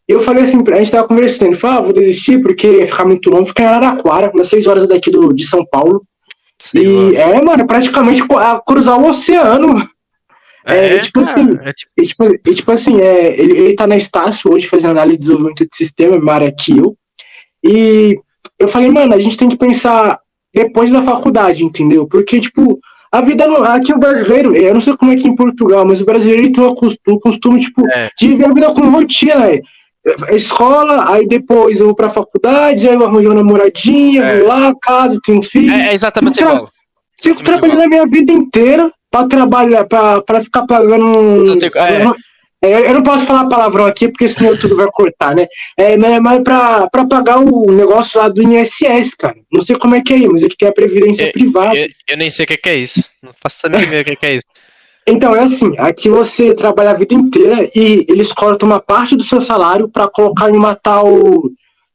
A: eu falei assim, a gente tava conversando, ele falou, ah, vou desistir porque ia ficar muito longe, ficar em Araraquara, umas seis horas daqui do, de São Paulo. Sim, e mano. é, mano, praticamente cruzar o oceano. É, é tipo assim, é tipo... E, tipo, e, tipo assim, é, ele, ele tá na Estácio hoje fazendo análise de desenvolvimento de sistema, que eu. E eu falei, mano, a gente tem que pensar depois da faculdade, entendeu? Porque, tipo, a vida não, aqui o brasileiro, eu não sei como é que é em Portugal, mas o brasileiro ele tem o costume, tipo, é. de viver a vida com rotina, né? escola, aí depois eu vou pra faculdade, aí eu arranjo uma namoradinha, é. vou lá, casa, tenho um filho.
B: É, é exatamente igual.
A: Fico trabalhando a minha vida inteira pra trabalhar, pra, pra ficar pagando. É. é. Eu não posso falar palavrão aqui, porque senão tudo vai cortar, né? É, mas pra, pra pagar o negócio lá do INSS, cara. Não sei como é que é aí, mas aqui tem a previdência eu, privada.
B: Eu, eu, nem sei o que é, isso. Não faço nem ideia o que é isso.
A: Então, é assim, aqui você trabalha a vida inteira e eles cortam uma parte do seu salário para colocar em uma tal,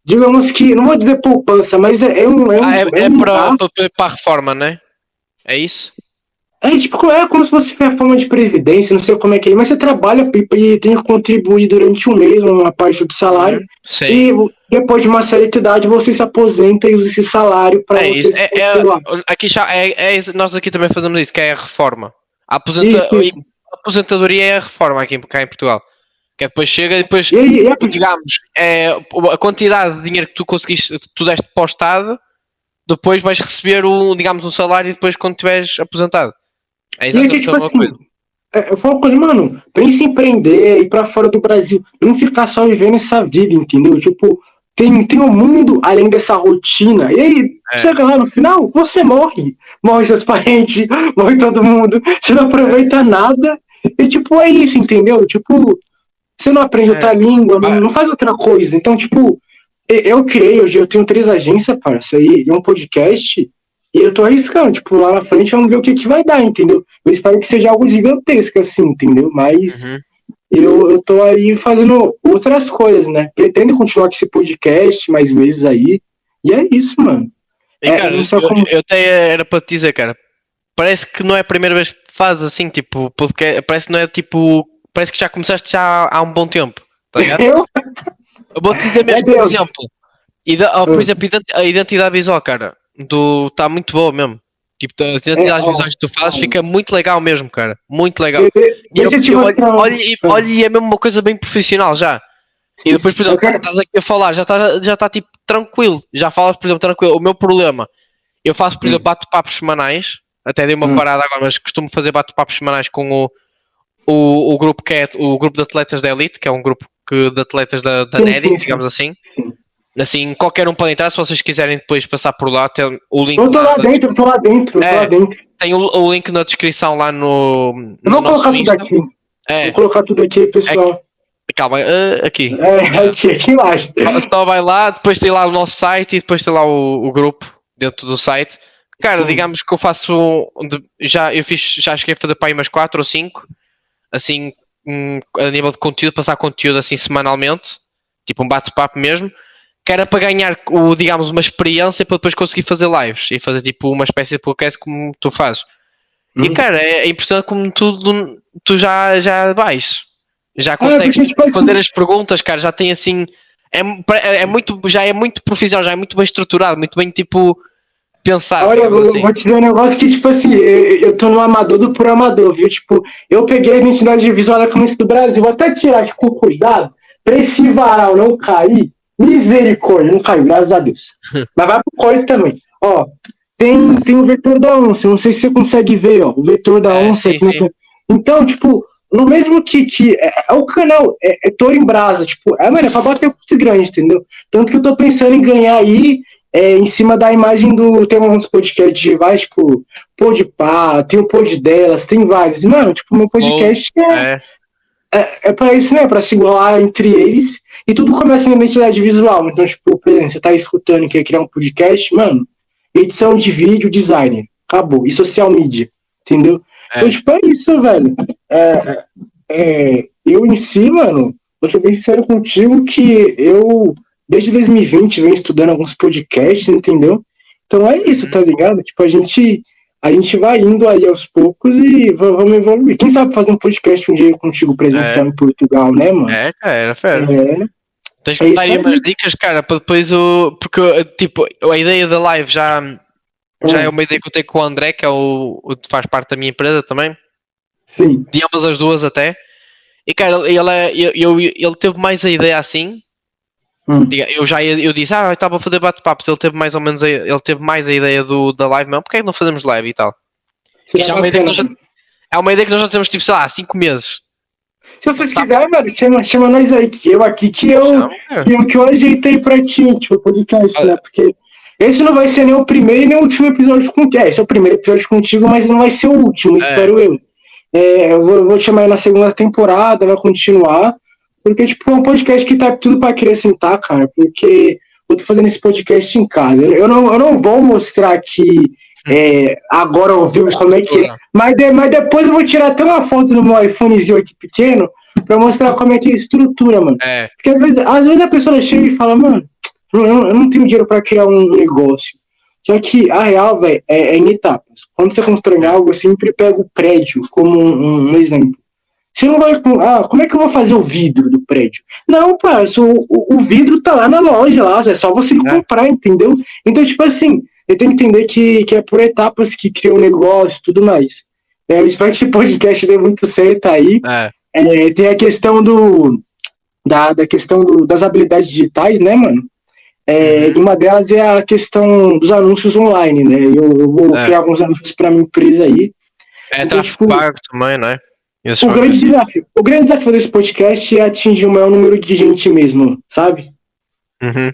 A: digamos que, não vou dizer poupança, mas é, é um... É, um,
B: ah, é, é, é para reforma, né? É isso?
A: É tipo, é como se fosse reforma de previdência, não sei como é que é, mas você trabalha e tem que contribuir durante um mês, uma parte do salário, Sim. e depois de uma certa idade você se aposenta e usa esse salário para
B: é você... É, é, aqui já, é, é, nós aqui também fazemos isso, que é a reforma. A, aposenta... a aposentadoria é a reforma aqui cá em Portugal. Que é depois chega e depois,
A: E, e, e,
B: digamos, é, a quantidade de dinheiro que tu conseguiste, que tu deste para o Estado, depois vais receber um, digamos, um salário depois quando estiveres aposentado. É
A: e tipo
B: a mesma
A: assim,
B: coisa.
A: é, eu falo com ele, mano, pensa em empreender, ir pra fora do Brasil, não ficar só vivendo essa vida, entendeu? Tipo, tem, tem um mundo além dessa rotina. E aí,
B: É.
A: chega lá no final, você morre. Morre seus parentes, morre todo mundo. Você não aproveita nada. E, tipo, é isso, entendeu? Tipo, você não aprende
B: É.
A: outra língua, não, não faz outra coisa. Então, tipo, eu criei, hoje eu tenho três agências, parça, e um podcast. E eu tô arriscando, tipo, lá na frente vamos ver o que, que vai dar, entendeu? Eu espero que seja algo gigantesco, assim, entendeu? Mas
B: Uhum.
A: eu, eu tô aí fazendo outras coisas, né? Pretendo continuar com esse podcast mais vezes aí. E é isso, mano.
B: E,
A: É,
B: cara, eu,
A: como-
B: eu até era para te dizer, cara, parece que não é a primeira vez que fazes assim, tipo, podcast, parece que não é tipo, parece que já começaste já há um bom tempo, tá ligado?
A: Eu?
B: Eu vou te dizer mesmo,
A: É
B: por exemplo, ida- oh, por
A: Hum.
B: exemplo, identidade visual, cara, do tá muito boa mesmo. Tipo, as identidades
A: É,
B: visuais que tu fazes fica muito legal mesmo, cara. Muito legal. E
A: eu
B: eu- e, olha, e é mesmo uma coisa bem profissional já. E depois, por exemplo,
A: quero-
B: estás aqui a falar, já está já tá, tipo tranquilo. Já falas, por exemplo, tranquilo. O meu problema, eu faço, por
A: Hum.
B: exemplo, bate-papos semanais. Até dei uma
A: Hum.
B: parada agora, mas costumo fazer bate-papos semanais com o, o, o grupo que é o grupo de atletas da Elite, que é um grupo que, de atletas da, da NEDI,
A: sim.
B: digamos assim.
A: Sim.
B: Assim, qualquer um pode entrar, se vocês quiserem depois passar por lá, tem o link
A: Eu tô lá dentro, tô lá dentro,
B: É.
A: lá dentro.
B: tem o, o link na descrição lá no, no
A: Eu vou colocar tudo aqui.
B: É,
A: Vou colocar tudo aqui, pessoal.
B: calma, eh, aqui.
A: É, aqui, aqui embaixo.
B: Só vai lá, depois tem lá o nosso site e depois tem lá o, o grupo dentro do site. Cara,
A: Sim.
B: digamos que eu faço. Já, eu fiz, já cheguei a fazer para aí umas 4 ou 5, assim, a nível de conteúdo, passar conteúdo assim semanalmente, tipo um bate-papo mesmo, que era para ganhar, o, digamos, uma experiência para depois conseguir fazer lives e fazer tipo uma espécie de podcast como tu fazes. E
A: Hum.
B: cara, é, é impressionante como tu, tu já, já vais. Já
A: Ah,
B: consegues tipo,
A: tipo, assim-
B: fazer as perguntas, cara, já tem assim. É, é, é muito, já é muito profissional, já é muito bem estruturado, muito bem tipo pensado.
A: Olha, eu
B: assim.
A: vou te dizer um negócio que, tipo assim, eu, eu tô no amador do por amador, viu? Tipo, eu peguei a identidade visual da Camisa do Brasil, vou até tirar aqui com cuidado, pra esse varal não cair. Misericórdia, não caiu, graças a Deus. Mas vai pro coisa também. Ó, tem, tem o vetor da onça, não sei se você consegue ver, ó, o vetor da
B: É,
A: onça.
B: sim,
A: é
B: sim.
A: é. Então, tipo, no mesmo que, que é, é o canal, é, é Toro em Brasa, tipo, é, mano, é pra bater com grande, entendeu? Tanto que eu tô pensando em ganhar aí é, em cima da imagem do. Tem uns podcasts de vai, tipo, pod pá, tem o pod delas, tem vários. Mano, tipo, meu podcast é,
B: É,
A: é, é pra isso, né? Pra se igualar entre eles. E tudo começa na identidade visual. Então, tipo, por exemplo, você tá escutando e quer criar um podcast, mano, edição de vídeo, designer. Acabou. E social media. Entendeu?
B: É.
A: Então, tipo, é isso, velho. É, é, eu em si, mano, vou ser bem sincero contigo que eu, desde 2020, venho estudando alguns podcasts, entendeu? Então é isso, tá ligado? Tipo, a gente, a gente vai indo aí aos poucos e va- vamos evoluir. Quem sabe fazer um podcast um dia contigo presencial em Portugal, né, mano?
B: é, cara, era fera.
A: É,
B: Tens
A: É
B: que
A: isso
B: dar aí umas dicas, cara, para depois o. Porque, tipo, a ideia da live já, já
A: Hum.
B: é uma ideia que eu tenho com o André, que é o, o que faz parte da minha empresa também.
A: sim.
B: de ambas as duas até. E cara, ele, é- eu, eu- ele teve mais a ideia assim.
A: Hum.
B: Eu já eu disse, ah, eu estava a fazer bate-papos. Ele teve mais ou menos a, ele teve mais a ideia do, da live mesmo. Porque é que não fazemos live e tal? E já é, uma ideia que nós já, é uma ideia que nós já temos tipo, sei lá, 5 meses.
A: Se vocês
B: Tá.
A: quiserem, mano, chama, chama nós aí, que eu aqui, que eu, que eu, que eu ajeitei pra ti, tipo, podcast, né? Porque esse não vai ser nem o primeiro e nem o último episódio contigo. É, esse é o primeiro episódio contigo, mas não vai ser o último, espero eu. É, eu vou, vou chamar aí na segunda temporada, vai continuar. Porque, tipo, é um podcast que tá tudo pra acrescentar, cara. Porque eu tô fazendo esse podcast em casa. Eu, não, eu não vou mostrar aqui é, agora ao vivo como é que é. Mas, de- mas depois eu vou tirar até uma foto no meu iPhonezinho aqui pequeno pra mostrar como é que é a estrutura, mano.
B: É,
A: Porque às vezes, às vezes a pessoa chega e fala, mano, eu, eu não tenho dinheiro pra criar um negócio. Só que a real, velho, é, é em etapas. Quando você constrói algo, eu sempre pego o prédio como um, um exemplo. Você não vai. Ah, como é que eu vou fazer o vidro do prédio? Não, parça, o, o, o vidro tá lá na loja, lá, é só você comprar, entendeu? Então, tipo assim, eu tenho que entender que, que é por etapas que cria o negócio e tudo mais. É, eu espero que esse podcast dê muito certo aí.
B: É.
A: É, tem a questão do. Da, da questão do, das habilidades digitais, né, mano? É,
B: Uhum.
A: Uma delas é a questão dos anúncios online, né? Eu, eu vou
B: É.
A: criar alguns anúncios para minha empresa aí.
B: É
A: Então,
B: tráfego
A: tipo,
B: pago também, não é? Esses
A: O grande, desafio, o grande desafio desse podcast é atingir o maior número de gente mesmo, sabe?
B: Uhum.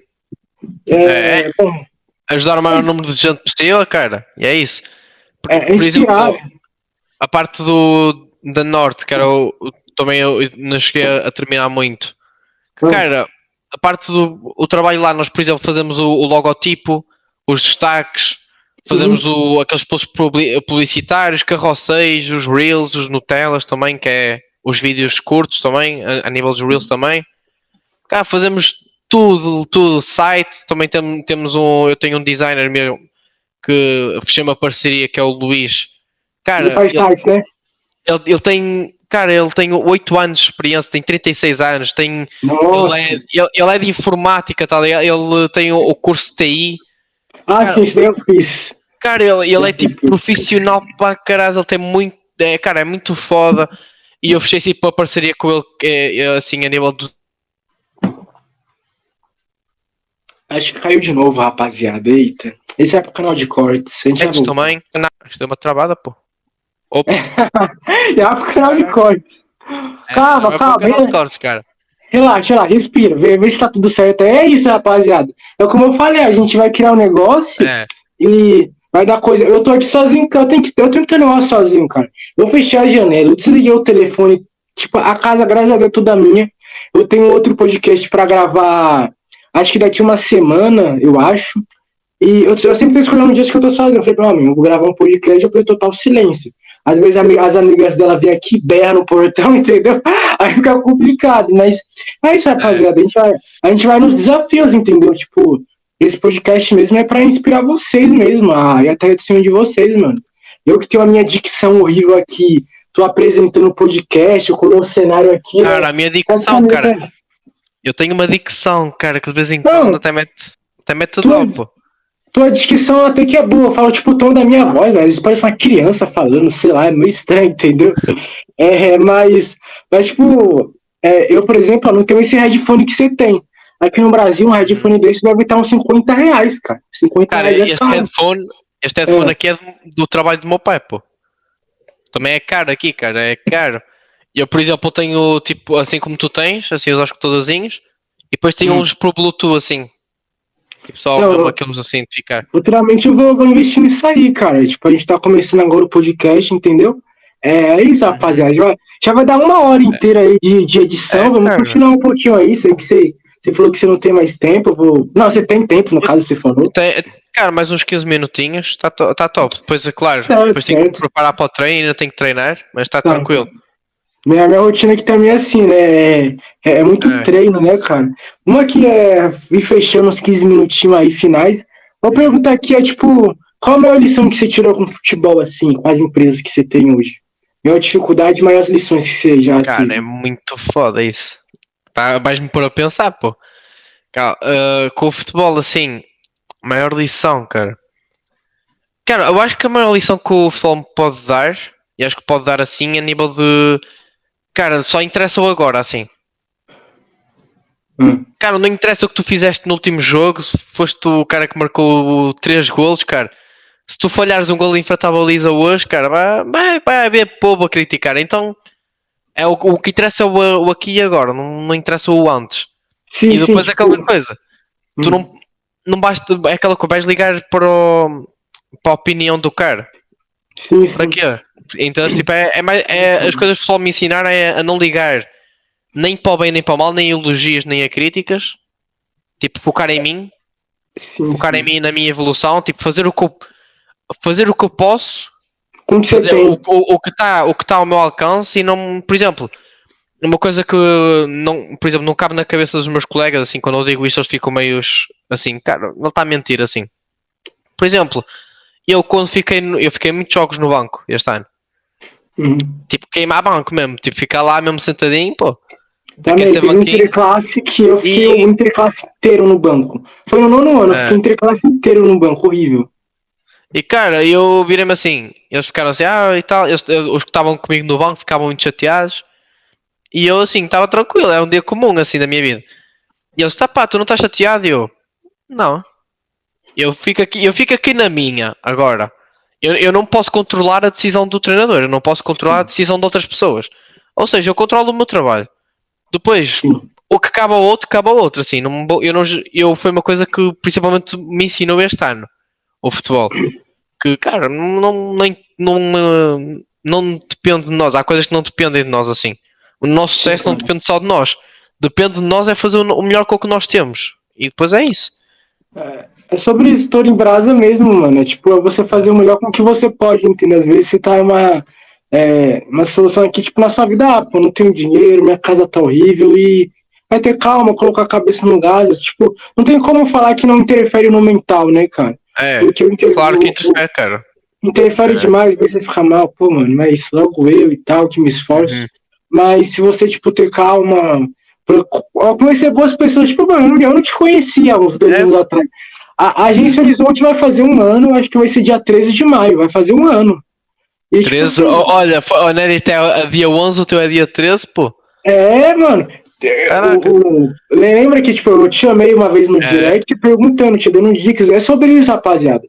A: É,
B: É.
A: bom,
B: Ajudar o maior número de gente possível, cara. E é isso.
A: é, é
B: Por exemplo, a parte do da Norte, que era o, também eu não cheguei a, a terminar muito. Que,
A: Hum.
B: Cara, a parte do o trabalho lá, nós, por exemplo, fazemos o, o logotipo, os destaques, fazemos o, aqueles posts publi- publicitários, carroceiros, os reels, os Nutellas também, que é os vídeos curtos também, a, a nível dos reels também. Cá fazemos tudo, tudo, site, também tem, temos um, eu tenho um designer meu que fechei uma parceria que é o Luís. Cara,
A: Ele faz
B: ele-
A: sites, né?
B: ele, ele tem, cara, ele tem 8 anos de experiência, tem 36 anos, tem, ele, é, ele, ele é de informática, tá? Ele tem o, o curso de TI.
A: Ah,
B: cara,
A: sim, isso daí eu fiz.
B: Cara, ele, ele é tipo profissional para caralho, ele tem muito, é, cara, é muito foda. E eu fechei tipo uma parceria com ele, é, é, assim, a nível do.
A: Acho que caiu de novo, rapaziada. Eita. Esse é pro canal de cortes. A gente
B: Antes também. Não, isto é uma travada, pô.
A: É pro canal de cortes. Calma,
B: É, é
A: calma,
B: para o canal de
A: é.
B: cortes, cara.
A: Relaxa, relaxa, respira. Vê, vê se tá tudo certo. É isso, rapaziada. É como eu falei, a gente vai criar um negócio
B: É,
A: e vai dar coisa. Eu tô aqui sozinho, cara. Eu tenho que, eu tenho que ter um negócio sozinho, cara. Eu fechei a janela, eu desliguei o telefone. Tipo, a casa, graças a Deus, é toda minha. Eu tenho outro podcast pra gravar. Acho que daqui uma semana, eu acho. E eu, eu sempre tô escolhendo dias que eu tô sozinho. Eu falei pra mim, eu vou gravar um podcast, eu falei total silêncio. Às vezes as amigas dela vêm aqui, berram no portão, entendeu? Aí fica complicado, mas é isso, rapaziada. A gente vai, a gente vai nos desafios, entendeu? Tipo, esse podcast mesmo é pra inspirar vocês mesmo, a ir até cima de vocês, mano. Eu que tenho a minha dicção horrível aqui, tô apresentando o podcast, eu coloquei o cenário aqui. né?
B: cara, a minha dicção, cara. Eu tenho uma dicção, cara, que de vez em quando até mete, até mete
A: Tu-. Tua dicção até que é boa, eu falo tipo o tom da minha voz, mas às vezes parece uma criança falando, sei lá, é meio estranho, entendeu? É, mas, mas tipo, é, eu, por exemplo, não tenho esse headphone que você tem. Aqui no Brasil, um headphone desse deve estar uns 50 reais, cara. 50
B: Cara,
A: reais é caro.
B: headphone, este headphone
A: É.
B: aqui é do, do trabalho do meu pai, pô. Também é caro aqui, cara, é caro. Eu, por exemplo, tenho tipo, assim como tu tens, assim, os escutadorzinhos, e depois tenho
A: Hum.
B: uns pro Bluetooth, assim. Tipo, só
A: Não,
B: mesmo
A: eu-
B: aqueles assim de ficar.
A: Futuramente eu vou, vou investir nisso aí, cara. Tipo, a gente tá começando agora o podcast, entendeu? É, é isso, rapaziada. Já, já vai dar uma hora inteira aí de, de edição.
B: É,
A: Vamos
B: cara.
A: continuar um pouquinho aí. Sei que você, você falou que você não tem mais tempo. eu Vou... Não, você tem tempo, no caso, você falou.
B: Tem, cara, mais uns 15 minutinhos, está to, tá top. Depois, é claro,
A: Certo,
B: depois tenho que preparar para o treino, ainda tenho que treinar, mas está
A: Tá.
B: tranquilo.
A: Minha, minha rotina aqui também é assim, né? É, é, é muito
B: É.
A: treino, né, cara? Uma que é ir fechando uns 15 minutinhos aí finais. Vou perguntar aqui, é tipo, qual a maior lição que você tirou com o futebol, assim, com as empresas que você tem hoje? Maior dificuldade maiores lições que você já
B: Cara,
A: teve.
B: é muito foda isso. Tá, vais-me pôr a pensar, pô. Cara, ah, com o futebol, assim, maior lição, cara. Cara, eu acho que a maior lição que o futebol me pode dar, e acho que pode dar assim, a nível de. Cara, só interessa o agora, assim.
A: Hum.
B: Cara, não interessa o que tu fizeste no último jogo, se foste o cara que marcou três golos, cara. Se tu falhares um gol em frente à baliza hoje, cara, vai, vai, vai haver povo a criticar. Então, é o, o que interessa é o, o aqui e agora, não, não interessa o antes.
A: Sim,
B: e depois
A: sim,
B: é aquela coisa, tu
A: hum.
B: não, não basta, é aquela coisa, vais ligar para, o, para a opinião do cara.
A: Sim, sim.
B: Para quê? Então, tipo, é, é mais, é, as coisas que o pessoal me ensinaram é a não ligar nem para o bem nem para o mal, nem elogios nem a críticas. Tipo, focar em mim,
A: sim,
B: focar
A: sim.
B: em mim na minha evolução, tipo, fazer o que eu, fazer o que eu posso,
A: Como
B: fazer o, o, o que está o que tá ao meu alcance e não, por exemplo, uma coisa que não, por exemplo, não cabe na cabeça dos meus colegas, assim, quando eu digo isto, eles ficam meio assim, cara, ele está a mentir assim. Por exemplo, eu quando fiquei, eu fiquei muitos jogos no banco este ano.
A: Uhum.
B: Tipo, queimar banco mesmo, tipo, ficar lá mesmo sentadinho, pô.
A: Também, um
B: banquinho.
A: interclasse que eu fiquei
B: E-
A: o interclasse inteiro no banco. Foi no nono ano, eu
B: É.
A: fiquei interclasse inteiro no banco, horrível.
B: E cara, eu virei-me assim, eles ficaram assim, ah e tal, eles, os que estavam comigo no banco ficavam muito chateados. E eu assim, estava tranquilo, é um dia comum assim da minha vida. E eles, tá pá, tu não estás chateado? E eu, não. Eu fico aqui, eu fico aqui na minha agora. Eu, eu não posso controlar a decisão do treinador, eu não posso controlar a decisão de outras pessoas. Ou seja, eu controlo o meu trabalho. Depois, o que acaba o outro, acaba o outro. Assim, não, eu, não, eu foi uma coisa que principalmente me ensinou este ano, o futebol. Que, cara, não, não, nem, não, não depende de nós. Há coisas que não dependem de nós assim. O nosso sucesso não depende só de nós. Depende de nós é fazer o melhor com o que nós temos. E depois é isso.
A: É, é sobre isso, estou em brasa mesmo, mano. É tipo, é você fazer o melhor com o que você pode, entendeu? Às vezes você tá uma, é, uma solução aqui, tipo, na sua vida, ah, pô, não tenho dinheiro, minha casa tá horrível e vai ter calma, colocar a cabeça no gás. Tipo, não tem como falar que não interfere no mental, né, cara?
B: É, claro que interfere, cara.
A: Interfere é. demais, você fica mal, pô, mano, mas logo eu e tal, que me esforço. Uhum. Mas se você, tipo, ter calma, eu conhecer boas pessoas, tipo, mano, eu não te conhecia há uns dois é. anos atrás. A, a Agência Horizonte vai fazer um ano, acho que vai ser dia 13 de maio, vai fazer um ano.
B: E, 13, tipo, assim, olha, é dia 11, o teu é dia 13, pô.
A: É, mano. O, o, lembra que tipo, eu te chamei uma vez no é. direct perguntando, te dando dicas. É sobre isso, rapaziada.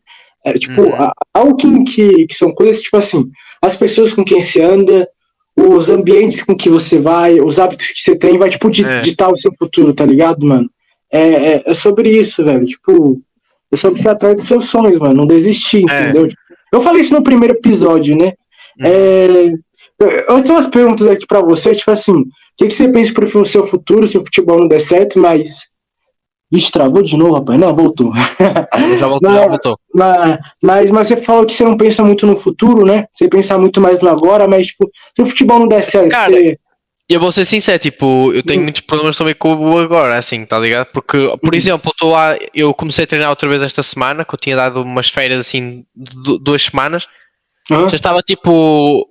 A: É, tipo, uhum. algo que, que, que, são coisas tipo assim, as pessoas com quem se anda, os ambientes com que você vai, os hábitos que você tem, vai, tipo, é. ditar o seu futuro, tá ligado, mano? É, é, é, sobre isso, velho. Tipo, é sobre ser atrás dos seus sonhos, mano. Não desistir, é. entendeu? Eu falei isso no primeiro episódio, né? Uhum. É, eu tenho umas perguntas aqui pra você, tipo assim, o que, que você pensa pro seu futuro se o futebol não der certo, mas Vixe, travou de novo, rapaz. Não, voltou.
B: Já voltou, mas, já voltou.
A: Mas, mas, mas, você falou que você não pensa muito no futuro, né? Você pensa muito mais no agora, mas, tipo, se o futebol não der certo, Cara, você...
B: eu vou ser sincero, tipo, eu tenho hum. muitos problemas também com o agora, assim, tá ligado? Porque, por hum. exemplo, eu, a, eu comecei a treinar outra vez esta semana, que eu tinha dado umas férias, assim, de duas semanas. Uhum. Já estava, tipo...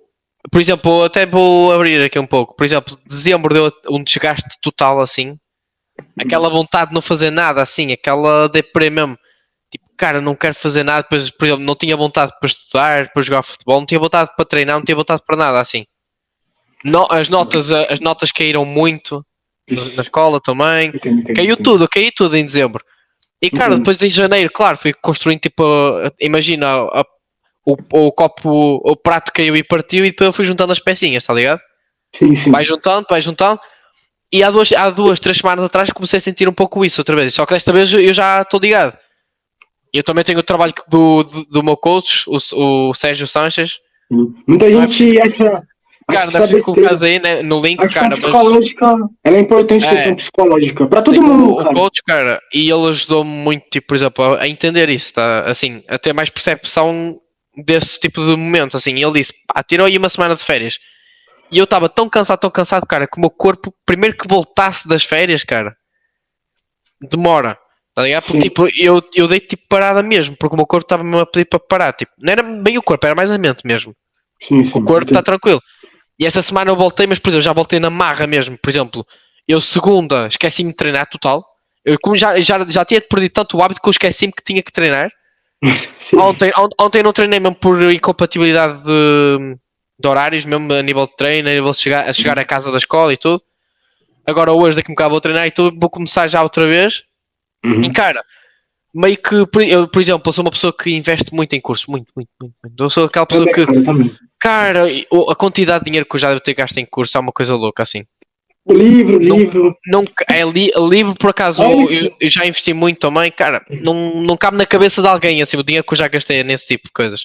B: Por exemplo, até vou abrir aqui um pouco. Por exemplo, dezembro deu um desgaste total, assim, aquela vontade de não fazer nada, assim, aquela deprê mesmo. Tipo, cara, não quero fazer nada, depois, por exemplo, não tinha vontade para estudar, para jogar futebol, não tinha vontade para treinar, não tinha vontade para nada, assim. No, as, notas, as notas caíram muito na escola também. Caiu tudo, caiu tudo em dezembro. E cara, uhum. depois em janeiro, claro, fui construindo tipo, imagina, a, o, o copo, o prato caiu e partiu e depois eu fui juntando as pecinhas, tá ligado?
A: Sim, sim.
B: Vai juntando, vai juntando. E há duas, há duas, três semanas atrás comecei a sentir um pouco isso outra vez. Só que desta vez eu já estou ligado. Eu também tenho o trabalho do, do, do meu coach, o, o Sérgio Sanches.
A: Muita não gente é acha.
B: Cara, deve ser colocar aí né, no link, cara.
A: psicológica, mas... ela é importante, é, questão psicológica, para todo mundo. O,
B: cara. o coach, cara, e ele ajudou-me muito, tipo, por exemplo, a entender isso, tá? Assim, a ter mais percepção desse tipo de momentos. Assim, ele disse, pá, tirou aí uma semana de férias e eu estava tão cansado, tão cansado, cara, que o meu corpo, primeiro que voltasse das férias, cara, demora. Tá ligado? Porque, tipo, eu, eu dei tipo parada mesmo, porque o meu corpo estava-me a pedir para parar. Tipo, não era bem o corpo, era mais a mente mesmo.
A: Sim, sim,
B: o corpo está tranquilo. E essa semana eu voltei, mas por exemplo, já voltei na marra mesmo. Por exemplo, eu segunda esqueci-me de treinar total. Eu como já, já, já tinha perdido tanto o hábito que eu esqueci-me que tinha que treinar. ontem, ontem não treinei mesmo por incompatibilidade de, de horários, mesmo a nível de treino, a nível de chegar, a chegar à casa da escola e tudo. Agora hoje daqui a um bocado vou treinar e tudo, vou começar já outra vez. Uhum. E cara, meio que, eu, por exemplo, eu sou uma pessoa que investe muito em cursos, muito, muito, muito. muito. Eu sou aquela pessoa que, cara, a quantidade de dinheiro que eu já devo ter gasto em curso é uma coisa louca assim.
A: Livro, não, livro.
B: Não, é li, livro, por acaso, é eu, eu, já investi muito também, cara, não, não cabe na cabeça de alguém assim, o dinheiro que eu já gastei nesse tipo de coisas.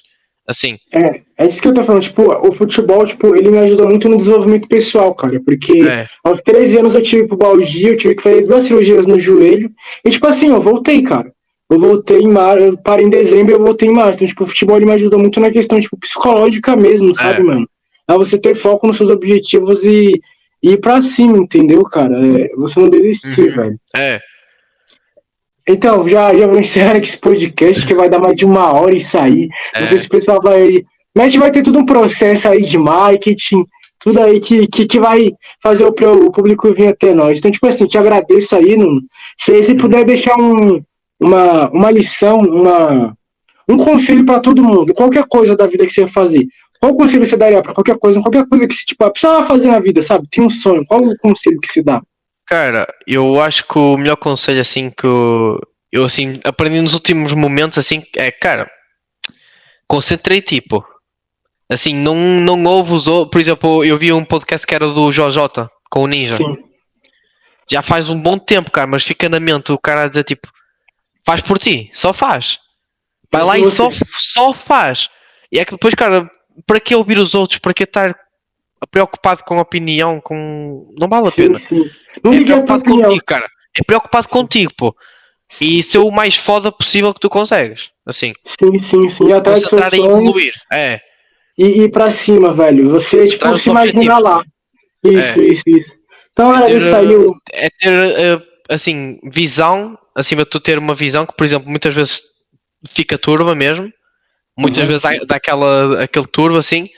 B: Assim.
A: É, é isso que eu tô falando. Tipo, o futebol, tipo, ele me ajudou muito no desenvolvimento pessoal, cara. Porque é. aos 13 anos eu tive pubalgia, eu tive que fazer duas cirurgias no joelho. E, tipo assim, eu voltei, cara. Eu voltei em março, eu parei em dezembro e eu voltei em março. Então, tipo, o futebol ele me ajudou muito na questão, tipo, psicológica mesmo, sabe, é. mano? É você ter foco nos seus objetivos e, e ir pra cima, entendeu, cara? É, você não desistir, uhum. velho.
B: É.
A: Então, já, já vou encerrar esse podcast que vai dar mais de uma hora e sair. É. Não sei se o pessoal vai. Mas a gente vai ter todo um processo aí de marketing, tudo aí que, que, que vai fazer o, o público vir até nós. Então, tipo assim, te agradeço aí. No, se você puder deixar um, uma, uma lição, uma, um conselho para todo mundo, qualquer coisa da vida que você fazer. Qual conselho você daria para qualquer coisa, qualquer coisa que você tipo, precisava fazer na vida, sabe? Tem um sonho. Qual o conselho que se dá?
B: Cara, eu acho que o melhor conselho assim que eu, eu assim aprendi nos últimos momentos assim é, cara, concentrei tipo. Assim, não, não houve os outros. Por exemplo, eu vi um podcast que era do JJ com o Ninja. Sim. Já faz um bom tempo, cara, mas fica na mente o cara a dizer tipo, faz por ti, só faz. Vai lá e só, só faz. E é que depois, cara, para que ouvir os outros? Para que estar preocupado com a opinião? Com... Não vale a sim, pena. Sim. Não é preocupado contigo, cara. É preocupado contigo, pô. E ser o mais foda possível que tu consegues. Assim.
A: Sim, sim, sim. Atrás do seu evoluir. É. E ir pra cima, velho. Você, tipo, se imagina lá. Isso, é. isso, isso. Então, era é isso aí.
B: É ter, eh, assim, visão, acima de tu ter uma visão que, por exemplo, muitas vezes fica turva mesmo. Muitas uhum. vezes dá, dá aquela, aquele turbo assim.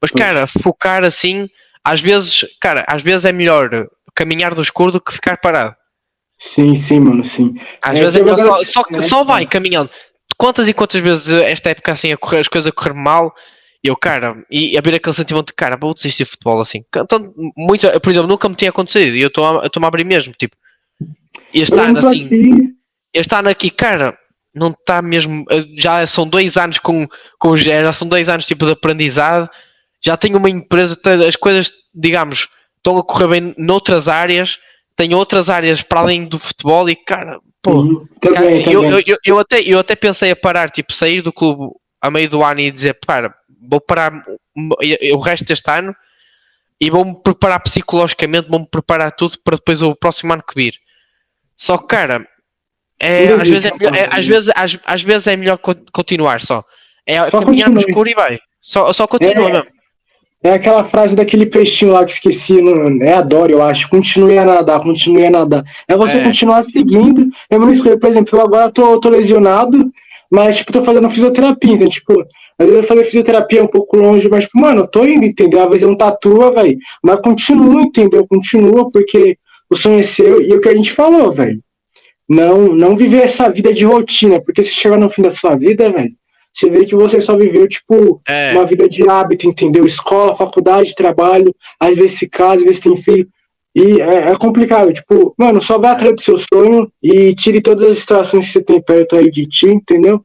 B: Mas, cara, focar assim, às vezes, cara, às vezes é melhor caminhar no escuro do que ficar parado.
A: Sim, sim, mano, sim.
B: Às é, vezes é melhor só, só, é, só vai caminhando. Quantas e quantas vezes esta época assim a correr, as coisas a correr mal eu, cara, e abrir aquele sentimento de cara, vou desistir de futebol assim. Então, muito, por exemplo, nunca me tinha acontecido e eu estou a, a abrir mesmo, tipo, este ano assim, este ano aqui, cara, não está mesmo. Eh, já são dois anos com, com já são dois anos tipo de aprendizado. Já tenho uma empresa, as coisas, digamos, estão a correr bem noutras áreas, tenho outras áreas para além do futebol e cara, pô, uhum, cara, eu, eu, eu, eu, até, eu até pensei a parar, tipo, sair do clube a meio do ano e dizer, para, vou parar o resto deste ano e vou-me preparar psicologicamente, vou-me preparar tudo para depois o próximo ano que vir. Só que, cara, é, às, vezes é melhor, é, às, vezes, às, às, vezes é melhor continuar só. É só caminhar no escuro e vai. Só, só continua é, mesmo.
A: É aquela frase daquele peixinho lá que esqueci, não, é a Dory, eu acho. Continue a nadar, continue a nadar. É você é. continuar seguindo. Eu não escolhi, por exemplo, eu agora tô, tô lesionado, mas, tipo, tô fazendo fisioterapia. Então, tipo, às vezes eu fazer fisioterapia um pouco longe, mas, tipo, mano, eu tô indo, entendeu? Às vezes eu não tatua, velho. Mas continua, entendeu? Continua, porque o sonho é seu. E é o que a gente falou, velho não, não viver essa vida de rotina, porque se chegar no fim da sua vida, velho, você vê que você só viveu, tipo, é. uma vida de hábito, entendeu? Escola, faculdade, trabalho, às vezes se casa, às vezes tem filho. E é, é complicado, tipo, mano, só vá atrás do seu sonho e tire todas as distrações que você tem perto aí de ti, entendeu?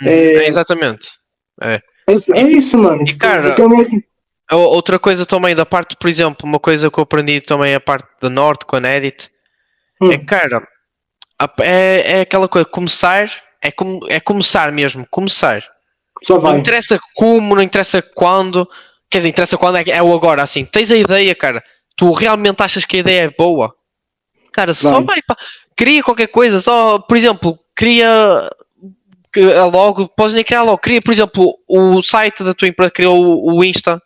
B: Uhum, é, é, exatamente. É.
A: É, é isso, mano.
B: Tipo, cara, então, assim, outra coisa também da parte, por exemplo, uma coisa que eu aprendi também a parte da Norte com a Edit, hum. é cara, é, é aquela coisa, começar é, com, é começar mesmo, começar. Não interessa como, não interessa quando, quer dizer, interessa quando é, é o agora, assim, tens a ideia, cara, tu realmente achas que a ideia é boa, cara, só vai, vai pá. cria qualquer coisa, só, por exemplo, cria logo, podes nem criar logo, cria, por exemplo, o site da tua empresa, cria o, o Insta,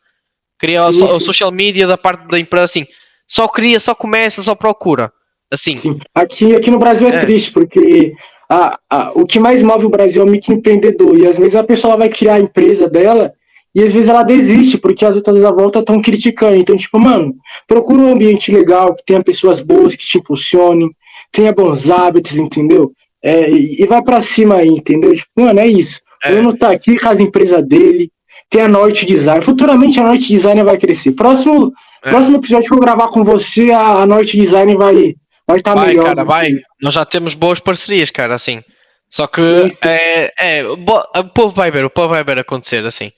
B: cria o, o social media da parte da empresa, assim, só cria, só começa, só procura. Assim. Sim.
A: Aqui, aqui no Brasil é, é. triste, porque a, a, o que mais move o Brasil é o microempreendedor. E às vezes a pessoa vai criar a empresa dela e às vezes ela desiste, porque as outras à volta estão criticando. Então, tipo, mano, procura um ambiente legal, que tenha pessoas boas que te impulsionem, tenha bons hábitos, entendeu? É, e, e, vai para cima aí, entendeu? Tipo, mano, é isso. É. O Bruno tá aqui com as empresas dele, tem a Norte Design. Futuramente a Norte Design vai crescer. Próximo, é. próximo episódio que eu gravar com você, a, Norte Design vai Vai estar
B: vai,
A: melhor.
B: Cara, vai. Nós já temos boas parcerias, cara, assim. Só que sim, é, é, o povo vai ver, o povo vai ver acontecer, assim.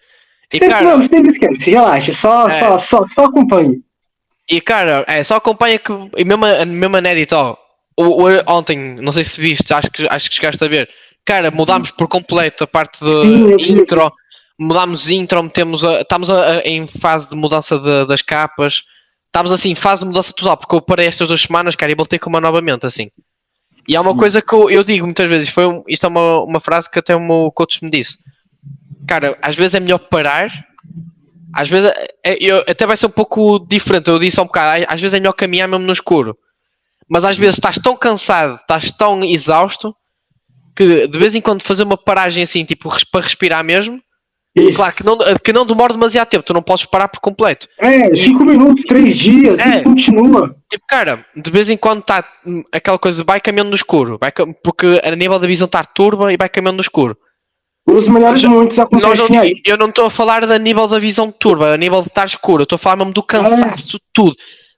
A: E, cara, não, você esquece, relaxa, só, é, só, só, só acompanhe.
B: E cara, é, só acompanha que. E mesmo, mesmo a e tal. Ontem, não sei se viste, acho que, acho que chegaste a ver. Cara, mudámos por completo a parte de sim, intro. Mudámos intro, metemos a, estamos a, a, em fase de mudança de, das capas estávamos assim, fase de mudança total, porque eu parei estas duas semanas, cara, e voltei com uma novamente, assim. E há uma Sim. coisa que eu, eu, digo muitas vezes, foi um, isto é uma, uma frase que até o meu coach me disse. Cara, às vezes é melhor parar, às vezes é, eu, até vai ser um pouco diferente, eu disse há um bocado, às vezes é melhor caminhar mesmo no escuro. Mas às vezes estás tão cansado, estás tão exausto, que de vez em quando fazer uma paragem assim, tipo, para respirar mesmo, isso. Claro, que não, que não demora demasiado tempo, tu não podes parar por completo.
A: É, cinco minutos, três dias, é. e continua.
B: Tipo, cara, de vez em quando está aquela coisa, vai caminhando no escuro, vai, porque a nível da visão está turba e vai caminhando no escuro.
A: Os melhores
B: Nós-
A: momentos acontecem
B: não-
A: aí.
B: eu não estou a falar da nível da visão turva, a nível de estar escuro, eu estou a falar mesmo do cansaço, tudo.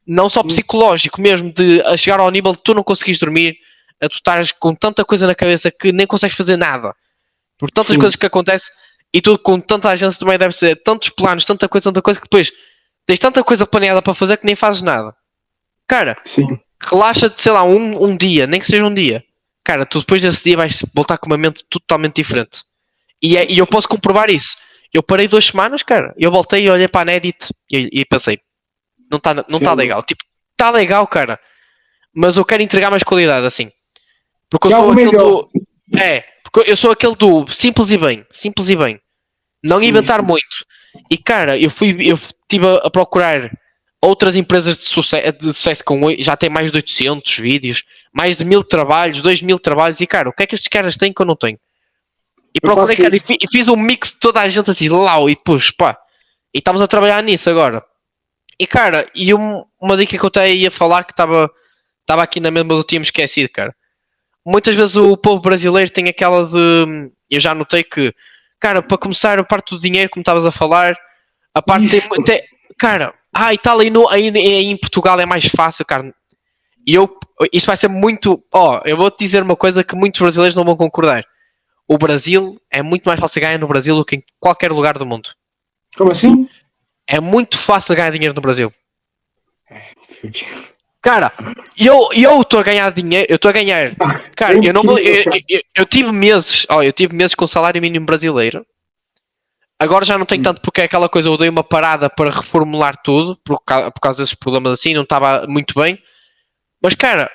B: Não só psicológico mesmo, de a chegar ao nível de tu não conseguires dormir, a tu estás com tanta coisa na cabeça que nem consegues fazer nada. Por tantas
A: Sim.
B: coisas que acontecem e tudo com tanta agência também deve ser, tantos planos, tanta coisa, tanta coisa que depois tens tanta coisa planeada para fazer que nem fazes nada. Cara, relaxa-te, sei lá, um, um dia, nem que seja um dia. Cara, tu depois desse dia vais voltar com uma mente totalmente diferente. E, é- e eu posso comprovar isso. Eu parei duas semanas, cara. Eu voltei e olhei para a Nedit e, e pensei, não está não tá legal. Tipo, está legal, cara. Mas eu quero entregar mais qualidade, assim. Porque eu do. É, porque eu sou aquele do simples e bem. Simples e bem. Não
A: Sim,
B: inventar
A: sim.
B: muito. E cara, eu fui, eu estive a, a procurar outras empresas de sucesso, de sucesso com já tem mais de 800 vídeos, mais de mil trabalhos, 2 mil trabalhos, e cara, o que é que estes caras têm que eu não tenho? E procurei, cara, e, e fiz um mix de toda a gente assim, lau, e pus, pá. E estamos a trabalhar nisso agora. E cara, e um- uma dica que eu até ia falar que estava estava aqui na mesma do tinha esquecido, cara. Muitas vezes o povo brasileiro tem aquela de. Eu já notei que, cara, para começar a parte do dinheiro, como estavas a falar, a parte tem,
A: Isso.
B: tem- Cara, ah, e tal, aí, no, aí, aí em Portugal é mais fácil, cara. E eu. Isto vai ser muito. Ó, eu vou-te dizer uma coisa que muitos brasileiros não vão concordar. O Brasil é muito mais fácil ganhar no Brasil do que em qualquer lugar do mundo.
A: Como assim?
B: É muito fácil ganhar dinheiro no Brasil. Cara, eu eu estou a ganhar dinheiro, eu estou a ganhar. Cara, eu não vou- eu, eu- eu- tive meses, ó, eu tive meses com salário mínimo brasileiro. Agora já não tenho tanto porque é aquela coisa, eu dei uma parada para reformular tudo, por, por causa desses problemas assim, não estava muito bem. Mas cara,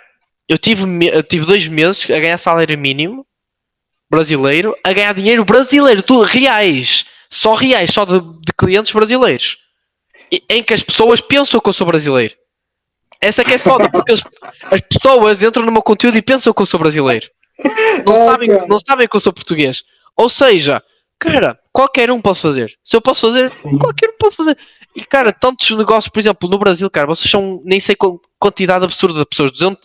B: eu tive, eu tive dois meses a ganhar salário mínimo brasileiro, a ganhar dinheiro brasileiro, tudo reais, só reais, só de, de clientes brasileiros. E- Em que as pessoas pensam que eu sou brasileiro. Essa é que é foda, porque as, as pessoas entram no meu conteúdo e pensam que eu sou brasileiro. Não
A: Ah,
B: sabem,
A: cara.
B: não sabem que eu sou português. Ou seja, cara, qualquer um pode fazer. Se eu posso fazer, qualquer um pode fazer. E cara, tantos negócios, por exemplo, no Brasil, cara, vocês são nem sei qual quantidade absurda de pessoas. 200,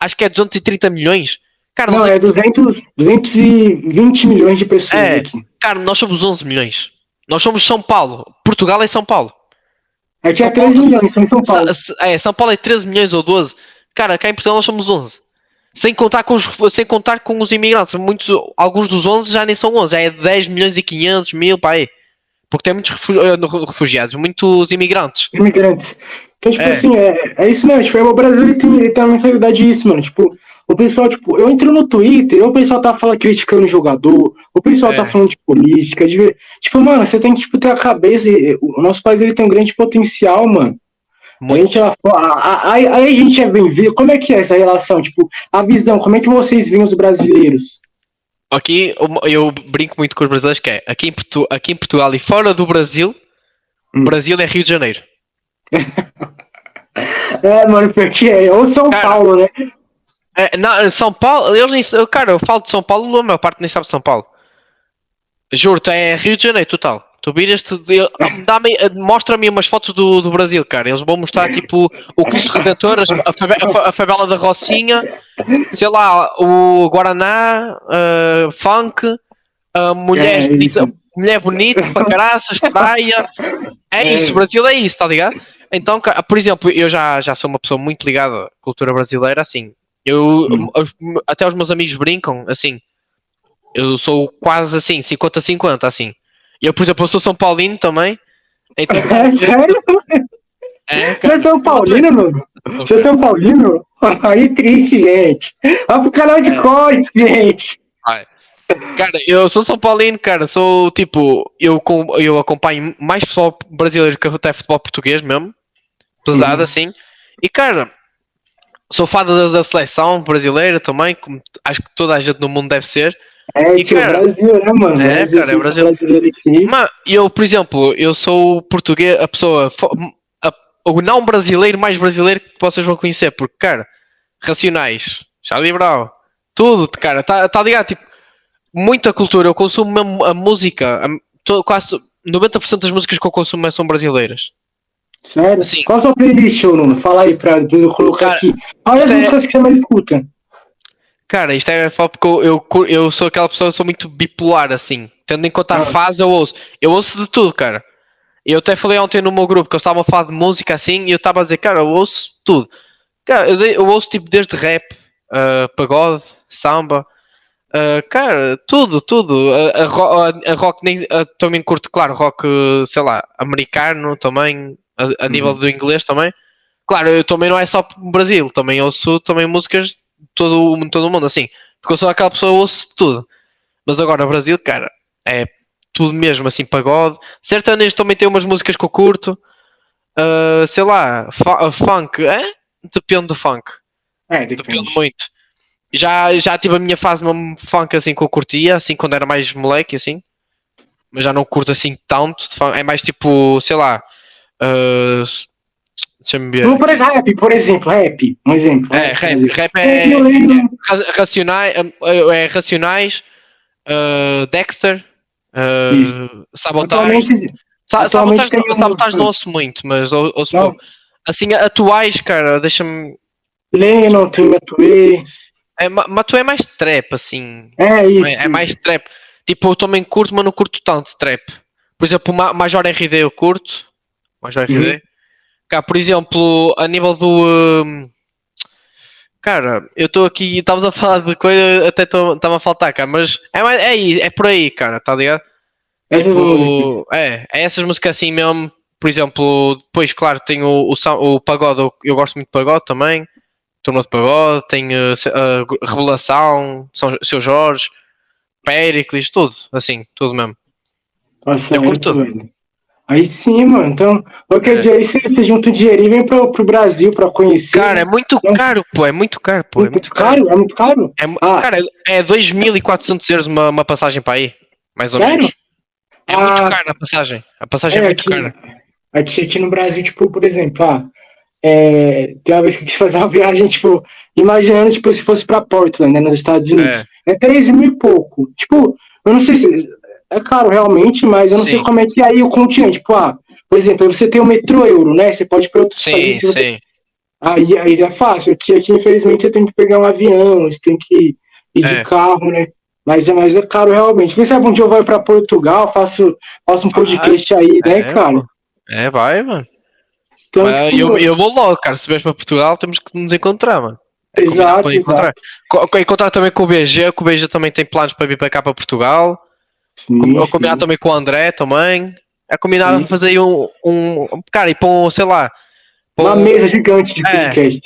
B: acho que é 230 milhões. Cara,
A: Não, é 200, 220 milhões de pessoas
B: É.
A: aqui.
B: cara, nós somos 11 milhões. Nós somos São Paulo. Portugal é São Paulo.
A: É
B: São
A: 13
B: Paulo-
A: milhões, são em São Paulo.
B: Sa- É, São Paulo é 13 milhões ou 12. Cara, cá em Portugal nós somos 11. Sem contar com os, sem contar com os imigrantes. Muitos, alguns dos 11 já nem são 11. Já é 10 milhões e 500 mil, pá, aí. Porque tem muitos eh, refugiados, muitos imigrantes.
A: imigrantes. Então, tipo
B: É.
A: assim, é, é isso mesmo. Tipo, é, o Brasil ele tem, ele tem uma mentalidade disso, mano. Tipo, o pessoal, tipo, eu entro no Twitter, o pessoal tá falando, criticando o jogador, o pessoal
B: É.
A: tá falando de política, de, tipo, mano, você tem que tipo, ter a cabeça. O nosso país ele tem um grande potencial, mano. A
B: Muito.
A: gente, a- a- aí, aí a gente é bem ver. Como é que é essa relação? Tipo, a visão, como é que vocês veem os brasileiros?
B: Aqui uma- eu brinco muito com os brasileiros que é aqui em, Portu- aqui em Portugal e fora do Brasil,
A: Hum.
B: Brasil é Rio de Janeiro.
A: É, mano, porque é. Ou São
B: Cara,
A: Paulo, né?
B: É, não, São Paulo, eles nem, eu- cara, eu falo de São Paulo, a maior parte nem sabe de São Paulo. Juro-te, é Rio de Janeiro, total. Tu viras, tu, mostra-me umas fotos do, do Brasil, cara. Eles vão mostrar tipo o Cristo Redentor, a, fave- a fa- a favela da Rocinha, sei lá, o Guaraná, uh, funk, a mulher,
A: É,
B: bonita, mulher bonita, para caraças, praia. É
A: É.
B: isso, Brasil é isso, tá ligado? Então, por exemplo, eu já, já sou uma pessoa muito ligada à cultura brasileira, assim. Eu,
A: Hum.
B: até os meus amigos brincam, assim. Eu sou quase assim, 50-50, assim. E eu, por exemplo, eu sou São Paulino também. Então,
A: É sério?
B: é,
A: Você é São Paulino, mano? Você é São Paulino? Aí triste, gente. Vai pro canal de
B: É.
A: cortes, gente.
B: Cara, eu sou São Paulino, cara. Sou tipo, eu, eu acompanho mais futebol brasileiro que até futebol português mesmo. Pesado
A: Uhum.
B: assim. E cara, sou fã da, da seleção brasileira também, como acho que toda a gente no mundo deve ser.
A: É,
B: E, cara,
A: Brasil, né, mano?
B: é,
A: Brasil,
B: cara, é Brasil.
A: brasileira aqui.
B: Mas eu, por exemplo, eu sou português, a pessoa, a- o não brasileiro mais brasileiro que vocês vão conhecer, porque, cara, Racionais, Charlie Brown, tudo, cara, tá, tá ligado? Tipo, muita cultura, eu consumo mesmo a música, a, quase 90% das músicas que eu consumo são brasileiras.
A: Sério?
B: Sim.
A: Qual a sua playlist, Nuno? Fala aí pra depois eu colocar
B: Cara,
A: aqui. Olha as
B: é-
A: músicas que você mais escuta.
B: Cara, isto é foda porque eu, eu, eu sou aquela pessoa, eu sou muito bipolar, assim. Tendo em conta a
A: Ah.
B: fase, eu ouço. Eu ouço de tudo, cara. Eu até falei ontem no meu grupo que eu estava a falar de música assim e eu estava a dizer, cara, eu ouço tudo. Cara, eu, eu ouço tipo desde rap, ah, pagode, samba, ah, cara, tudo, tudo. A, a a- a rock nem, ah, também curto, claro, rock, sei lá, americano também, a, a nível do inglês também. Claro, eu também não é só no Brasil, também ouço também músicas de todo, o- todo o mundo, assim. Porque eu sou aquela pessoa que ouço de tudo. Mas agora Brasil, cara, é tudo mesmo, assim, pagode. Sertanejo também tem umas músicas que eu curto. Ah, sei lá, fu- funk, é? Depende do funk.
A: É,
B: Depende
A: depende.
B: muito. Já, já tive a minha fase mesmo funk assim que eu curtia, assim quando era mais moleque, assim. Mas já não curto assim tanto. de. É mais tipo, sei lá. Ah.
A: Não, por exemplo, rap, por exemplo, rap. Um exemplo.
B: É, rap, rap é,
A: Eu lembro.
B: ra- racionais, é racionais, ah, Dexter, ah,
A: Isso.
B: Sabotagem. Sa sabotagem, não- sabotagem não ouço muito, mas ou- ouço
A: Não.
B: pouco. Assim, atuais, cara, deixa-me.
A: Lennon, tem Matuê.
B: É, ma- mas tu é mais trap, assim.
A: É isso.
B: É, é mais trap. Tipo, eu também curto, mas não curto tanto trap. Por exemplo, o Ma- Major RD eu curto. Major
A: Uhum.
B: RD. Cá, por exemplo, a nível do. hum, Cara, eu estou aqui, estamos a falar de coisa, até está-me a faltar, cara, mas é, é, é por aí, cara, tá ligado?
A: Músicas.
B: Tipo, é, é essas músicas assim mesmo. Por exemplo, depois, claro, tem o, o, o pagode, eu, eu gosto muito de pagode também. Turma de pagode, tem uh, uh, Revelação, São, Seu Jorge, Péricles, tudo, assim, tudo mesmo.
A: Nossa,
B: eu curto.
A: velho. Aí sim, mano. Então, qualquer
B: É.
A: dia aí você, você junta o dinheirinho e vem pro, pro Brasil pra conhecer.
B: Cara, é muito
A: Não.
B: caro, pô, é muito caro, pô, é
A: muito,
B: muito caro.
A: caro? É muito caro?
B: É,
A: Ah.
B: Cara, é 2.400 euros uma, uma passagem para aí, mais ou
A: Sério?
B: menos. É
A: Ah.
B: muito caro a passagem, a passagem é,
A: É,
B: muito
A: aqui,
B: cara.
A: aqui, aqui no Brasil, tipo, por exemplo, ah, é, tem uma vez que eu quis fazer uma viagem, tipo, imaginando, tipo, se fosse pra Portland, né, nos Estados Unidos.
B: É.
A: É 13 mil e pouco. Tipo, eu não sei se. É caro realmente, mas eu não sei
B: Sim.
A: como é que é aí o continente. Tipo, ah, por exemplo, você tem o metrô euro, né? Você pode ir para outros
B: Sim,
A: países. você-
B: sim.
A: Aí, aí é fácil. Aqui, aqui, infelizmente, você tem que pegar um avião, você tem que ir de
B: É.
A: carro, né? Mas é, mas é caro realmente. Quem sabe um dia eu vou para Portugal, faço, faço um podcast aí, né,
B: É,
A: cara?
B: É, vai, mano.
A: Então,
B: Mas
A: tipo,
B: eu, eu vou logo, cara. Se vieres para Portugal, temos que nos encontrar, mano. É
A: Exato,
B: para encontrar. Co- co- Encontrar também com o BG, que o BG também tem planos para vir para cá para Portugal.
A: Sim, sim.
B: combinar também com o André também. É combinar
A: Sim.
B: fazer aí um, um. Cara, e pôr, sei lá. pôr
A: uma
B: um-
A: mesa gigante de
B: É.
A: podcast.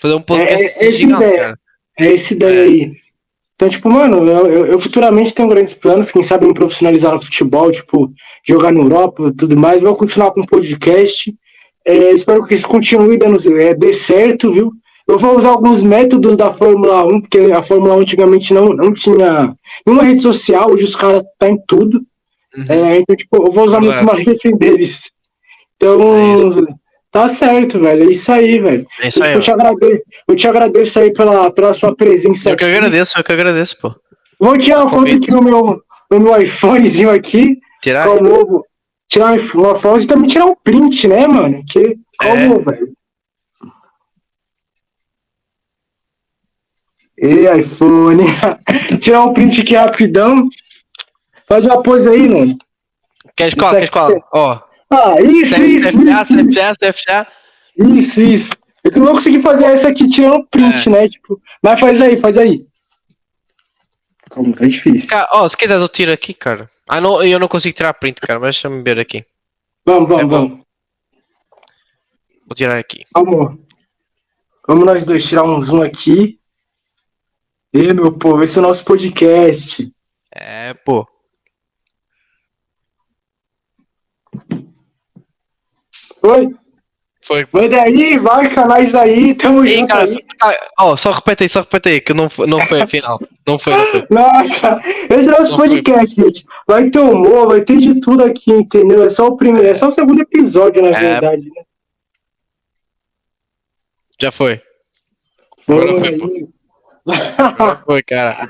B: Fazer um podcast
A: É- é essa
B: gigante,
A: ideia.
B: cara.
A: É essa ideia
B: É.
A: aí. Então, tipo, mano, eu, eu- eu futuramente tenho grandes planos, quem sabe me profissionalizar no futebol, tipo, jogar na Europa e tudo mais. Vou continuar com o podcast. É, espero que isso continue dando, é, dê certo, viu? Eu vou usar alguns métodos da Fórmula 1, porque a Fórmula 1 antigamente não, não tinha nenhuma rede social, hoje os caras tá em tudo.
B: Uhum.
A: É, então, tipo, eu vou usar muito
B: Verdade.
A: marketing deles. Então, tá certo, velho. É isso aí, velho.
B: É isso aí,
A: eu, te
B: mano.
A: agradeço, eu te agradeço aí pela, pela sua presença.
B: Eu que agradeço, eu que agradeço, pô.
A: Vou tirar uma foto aqui no meu, no meu iPhonezinho aqui.
B: Tirar?
A: Como tirar uma foto e também tirar um print, né, mano? Que como, velho? E iPhone. tirar um print aqui rapidão. Faz uma pose aí, mano.
B: Queres qual?
A: Isso
B: Queres qual? Ó.
A: Ah, isso, isso,
B: CFA,
A: isso,
B: CFA, CFA.
A: isso, isso. Eu não vou conseguir fazer essa aqui tirando um print,
B: É.
A: né? Tipo, mas faz aí, faz aí. Calma, tá difícil.
B: Cara, ó, se quiseres eu tiro aqui, cara. Ah, não, eu não consigo tirar print, cara, mas deixa-me ver aqui.
A: Vamos, vamos,
B: É
A: vamos.
B: Vou tirar aqui.
A: Vamos. Vamos nós dois tirar um zoom aqui. E meu povo, esse é o nosso podcast.
B: É, pô.
A: Oi?
B: Foi.
A: Manda aí, vai, canais aí, tamo
B: Ei,
A: junto
B: cara,
A: aí.
B: ó, só repete aí, só repete aí, que não, foi- não foi a final. Não foi, foi.
A: Nossa, esse é o nosso
B: Não foi.
A: podcast, gente. Vai ter humor, vai ter de tudo aqui, entendeu? É só o primeiro, é só o segundo episódio, na
B: É.
A: verdade, né?
B: Já foi. Agora
A: Vamos
B: foi,
A: aí.
B: Foi, cara.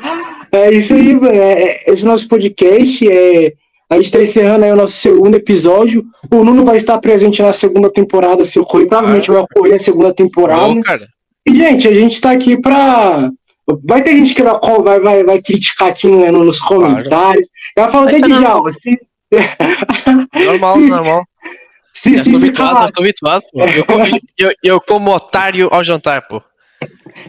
A: É isso aí, velho. É, é- esse é o nosso podcast. É, a gente está encerrando aí o nosso segundo episódio. O Nuno vai estar presente na segunda temporada, se ocorrer. Provavelmente vai ocorrer a segunda temporada.
B: Bom, cara.
A: E, gente, a gente está aqui para Vai ter gente que vai, vai, vai criticar aqui né, nos comentários. Claro. Eu falo desde já.
B: Normal, normal. Se, eu estou habituado, eu estou habituado, pô. Eu, eu, eu como otário ao jantar, pô.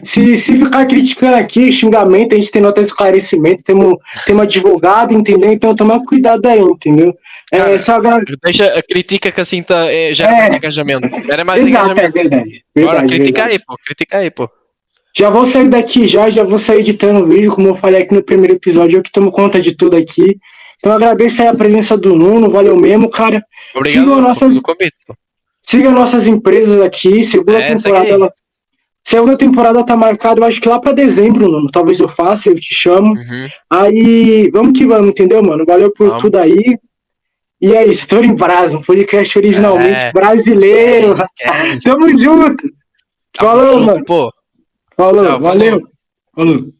A: Se, se ficar criticando aqui, xingamento, a gente tem nota de esclarecimento, temos, temos advogado, entendeu? Então toma cuidado aí, entendeu?
B: É, Cara, só. Deixa, critica que assim tá, é, gera é, mais engajamento. Era mais exato, engajamento. É verdade. verdade Bora, critica verdade. aí, pô, critica aí, pô.
A: Já vou sair daqui já, já vou sair editando o vídeo, como eu falei aqui no primeiro episódio, eu que tomo conta de tudo aqui. Então agradeço aí a presença do Nuno, valeu mesmo, cara.
B: Obrigado sigam nossas,
A: sigam nossas empresas aqui, segunda é, temporada. Ela, segunda temporada tá marcada, eu acho que lá pra dezembro, Nuno. Talvez eu faça, eu te chamo. Uhum. Aí, vamos que vamos, entendeu, mano? Valeu por vamos. tudo aí. E é isso, tô em Brasa, um podcast originalmente é. brasileiro. É. Tamo junto. Falou, mano. Pô. Falou, Tchau, valeu. Falou.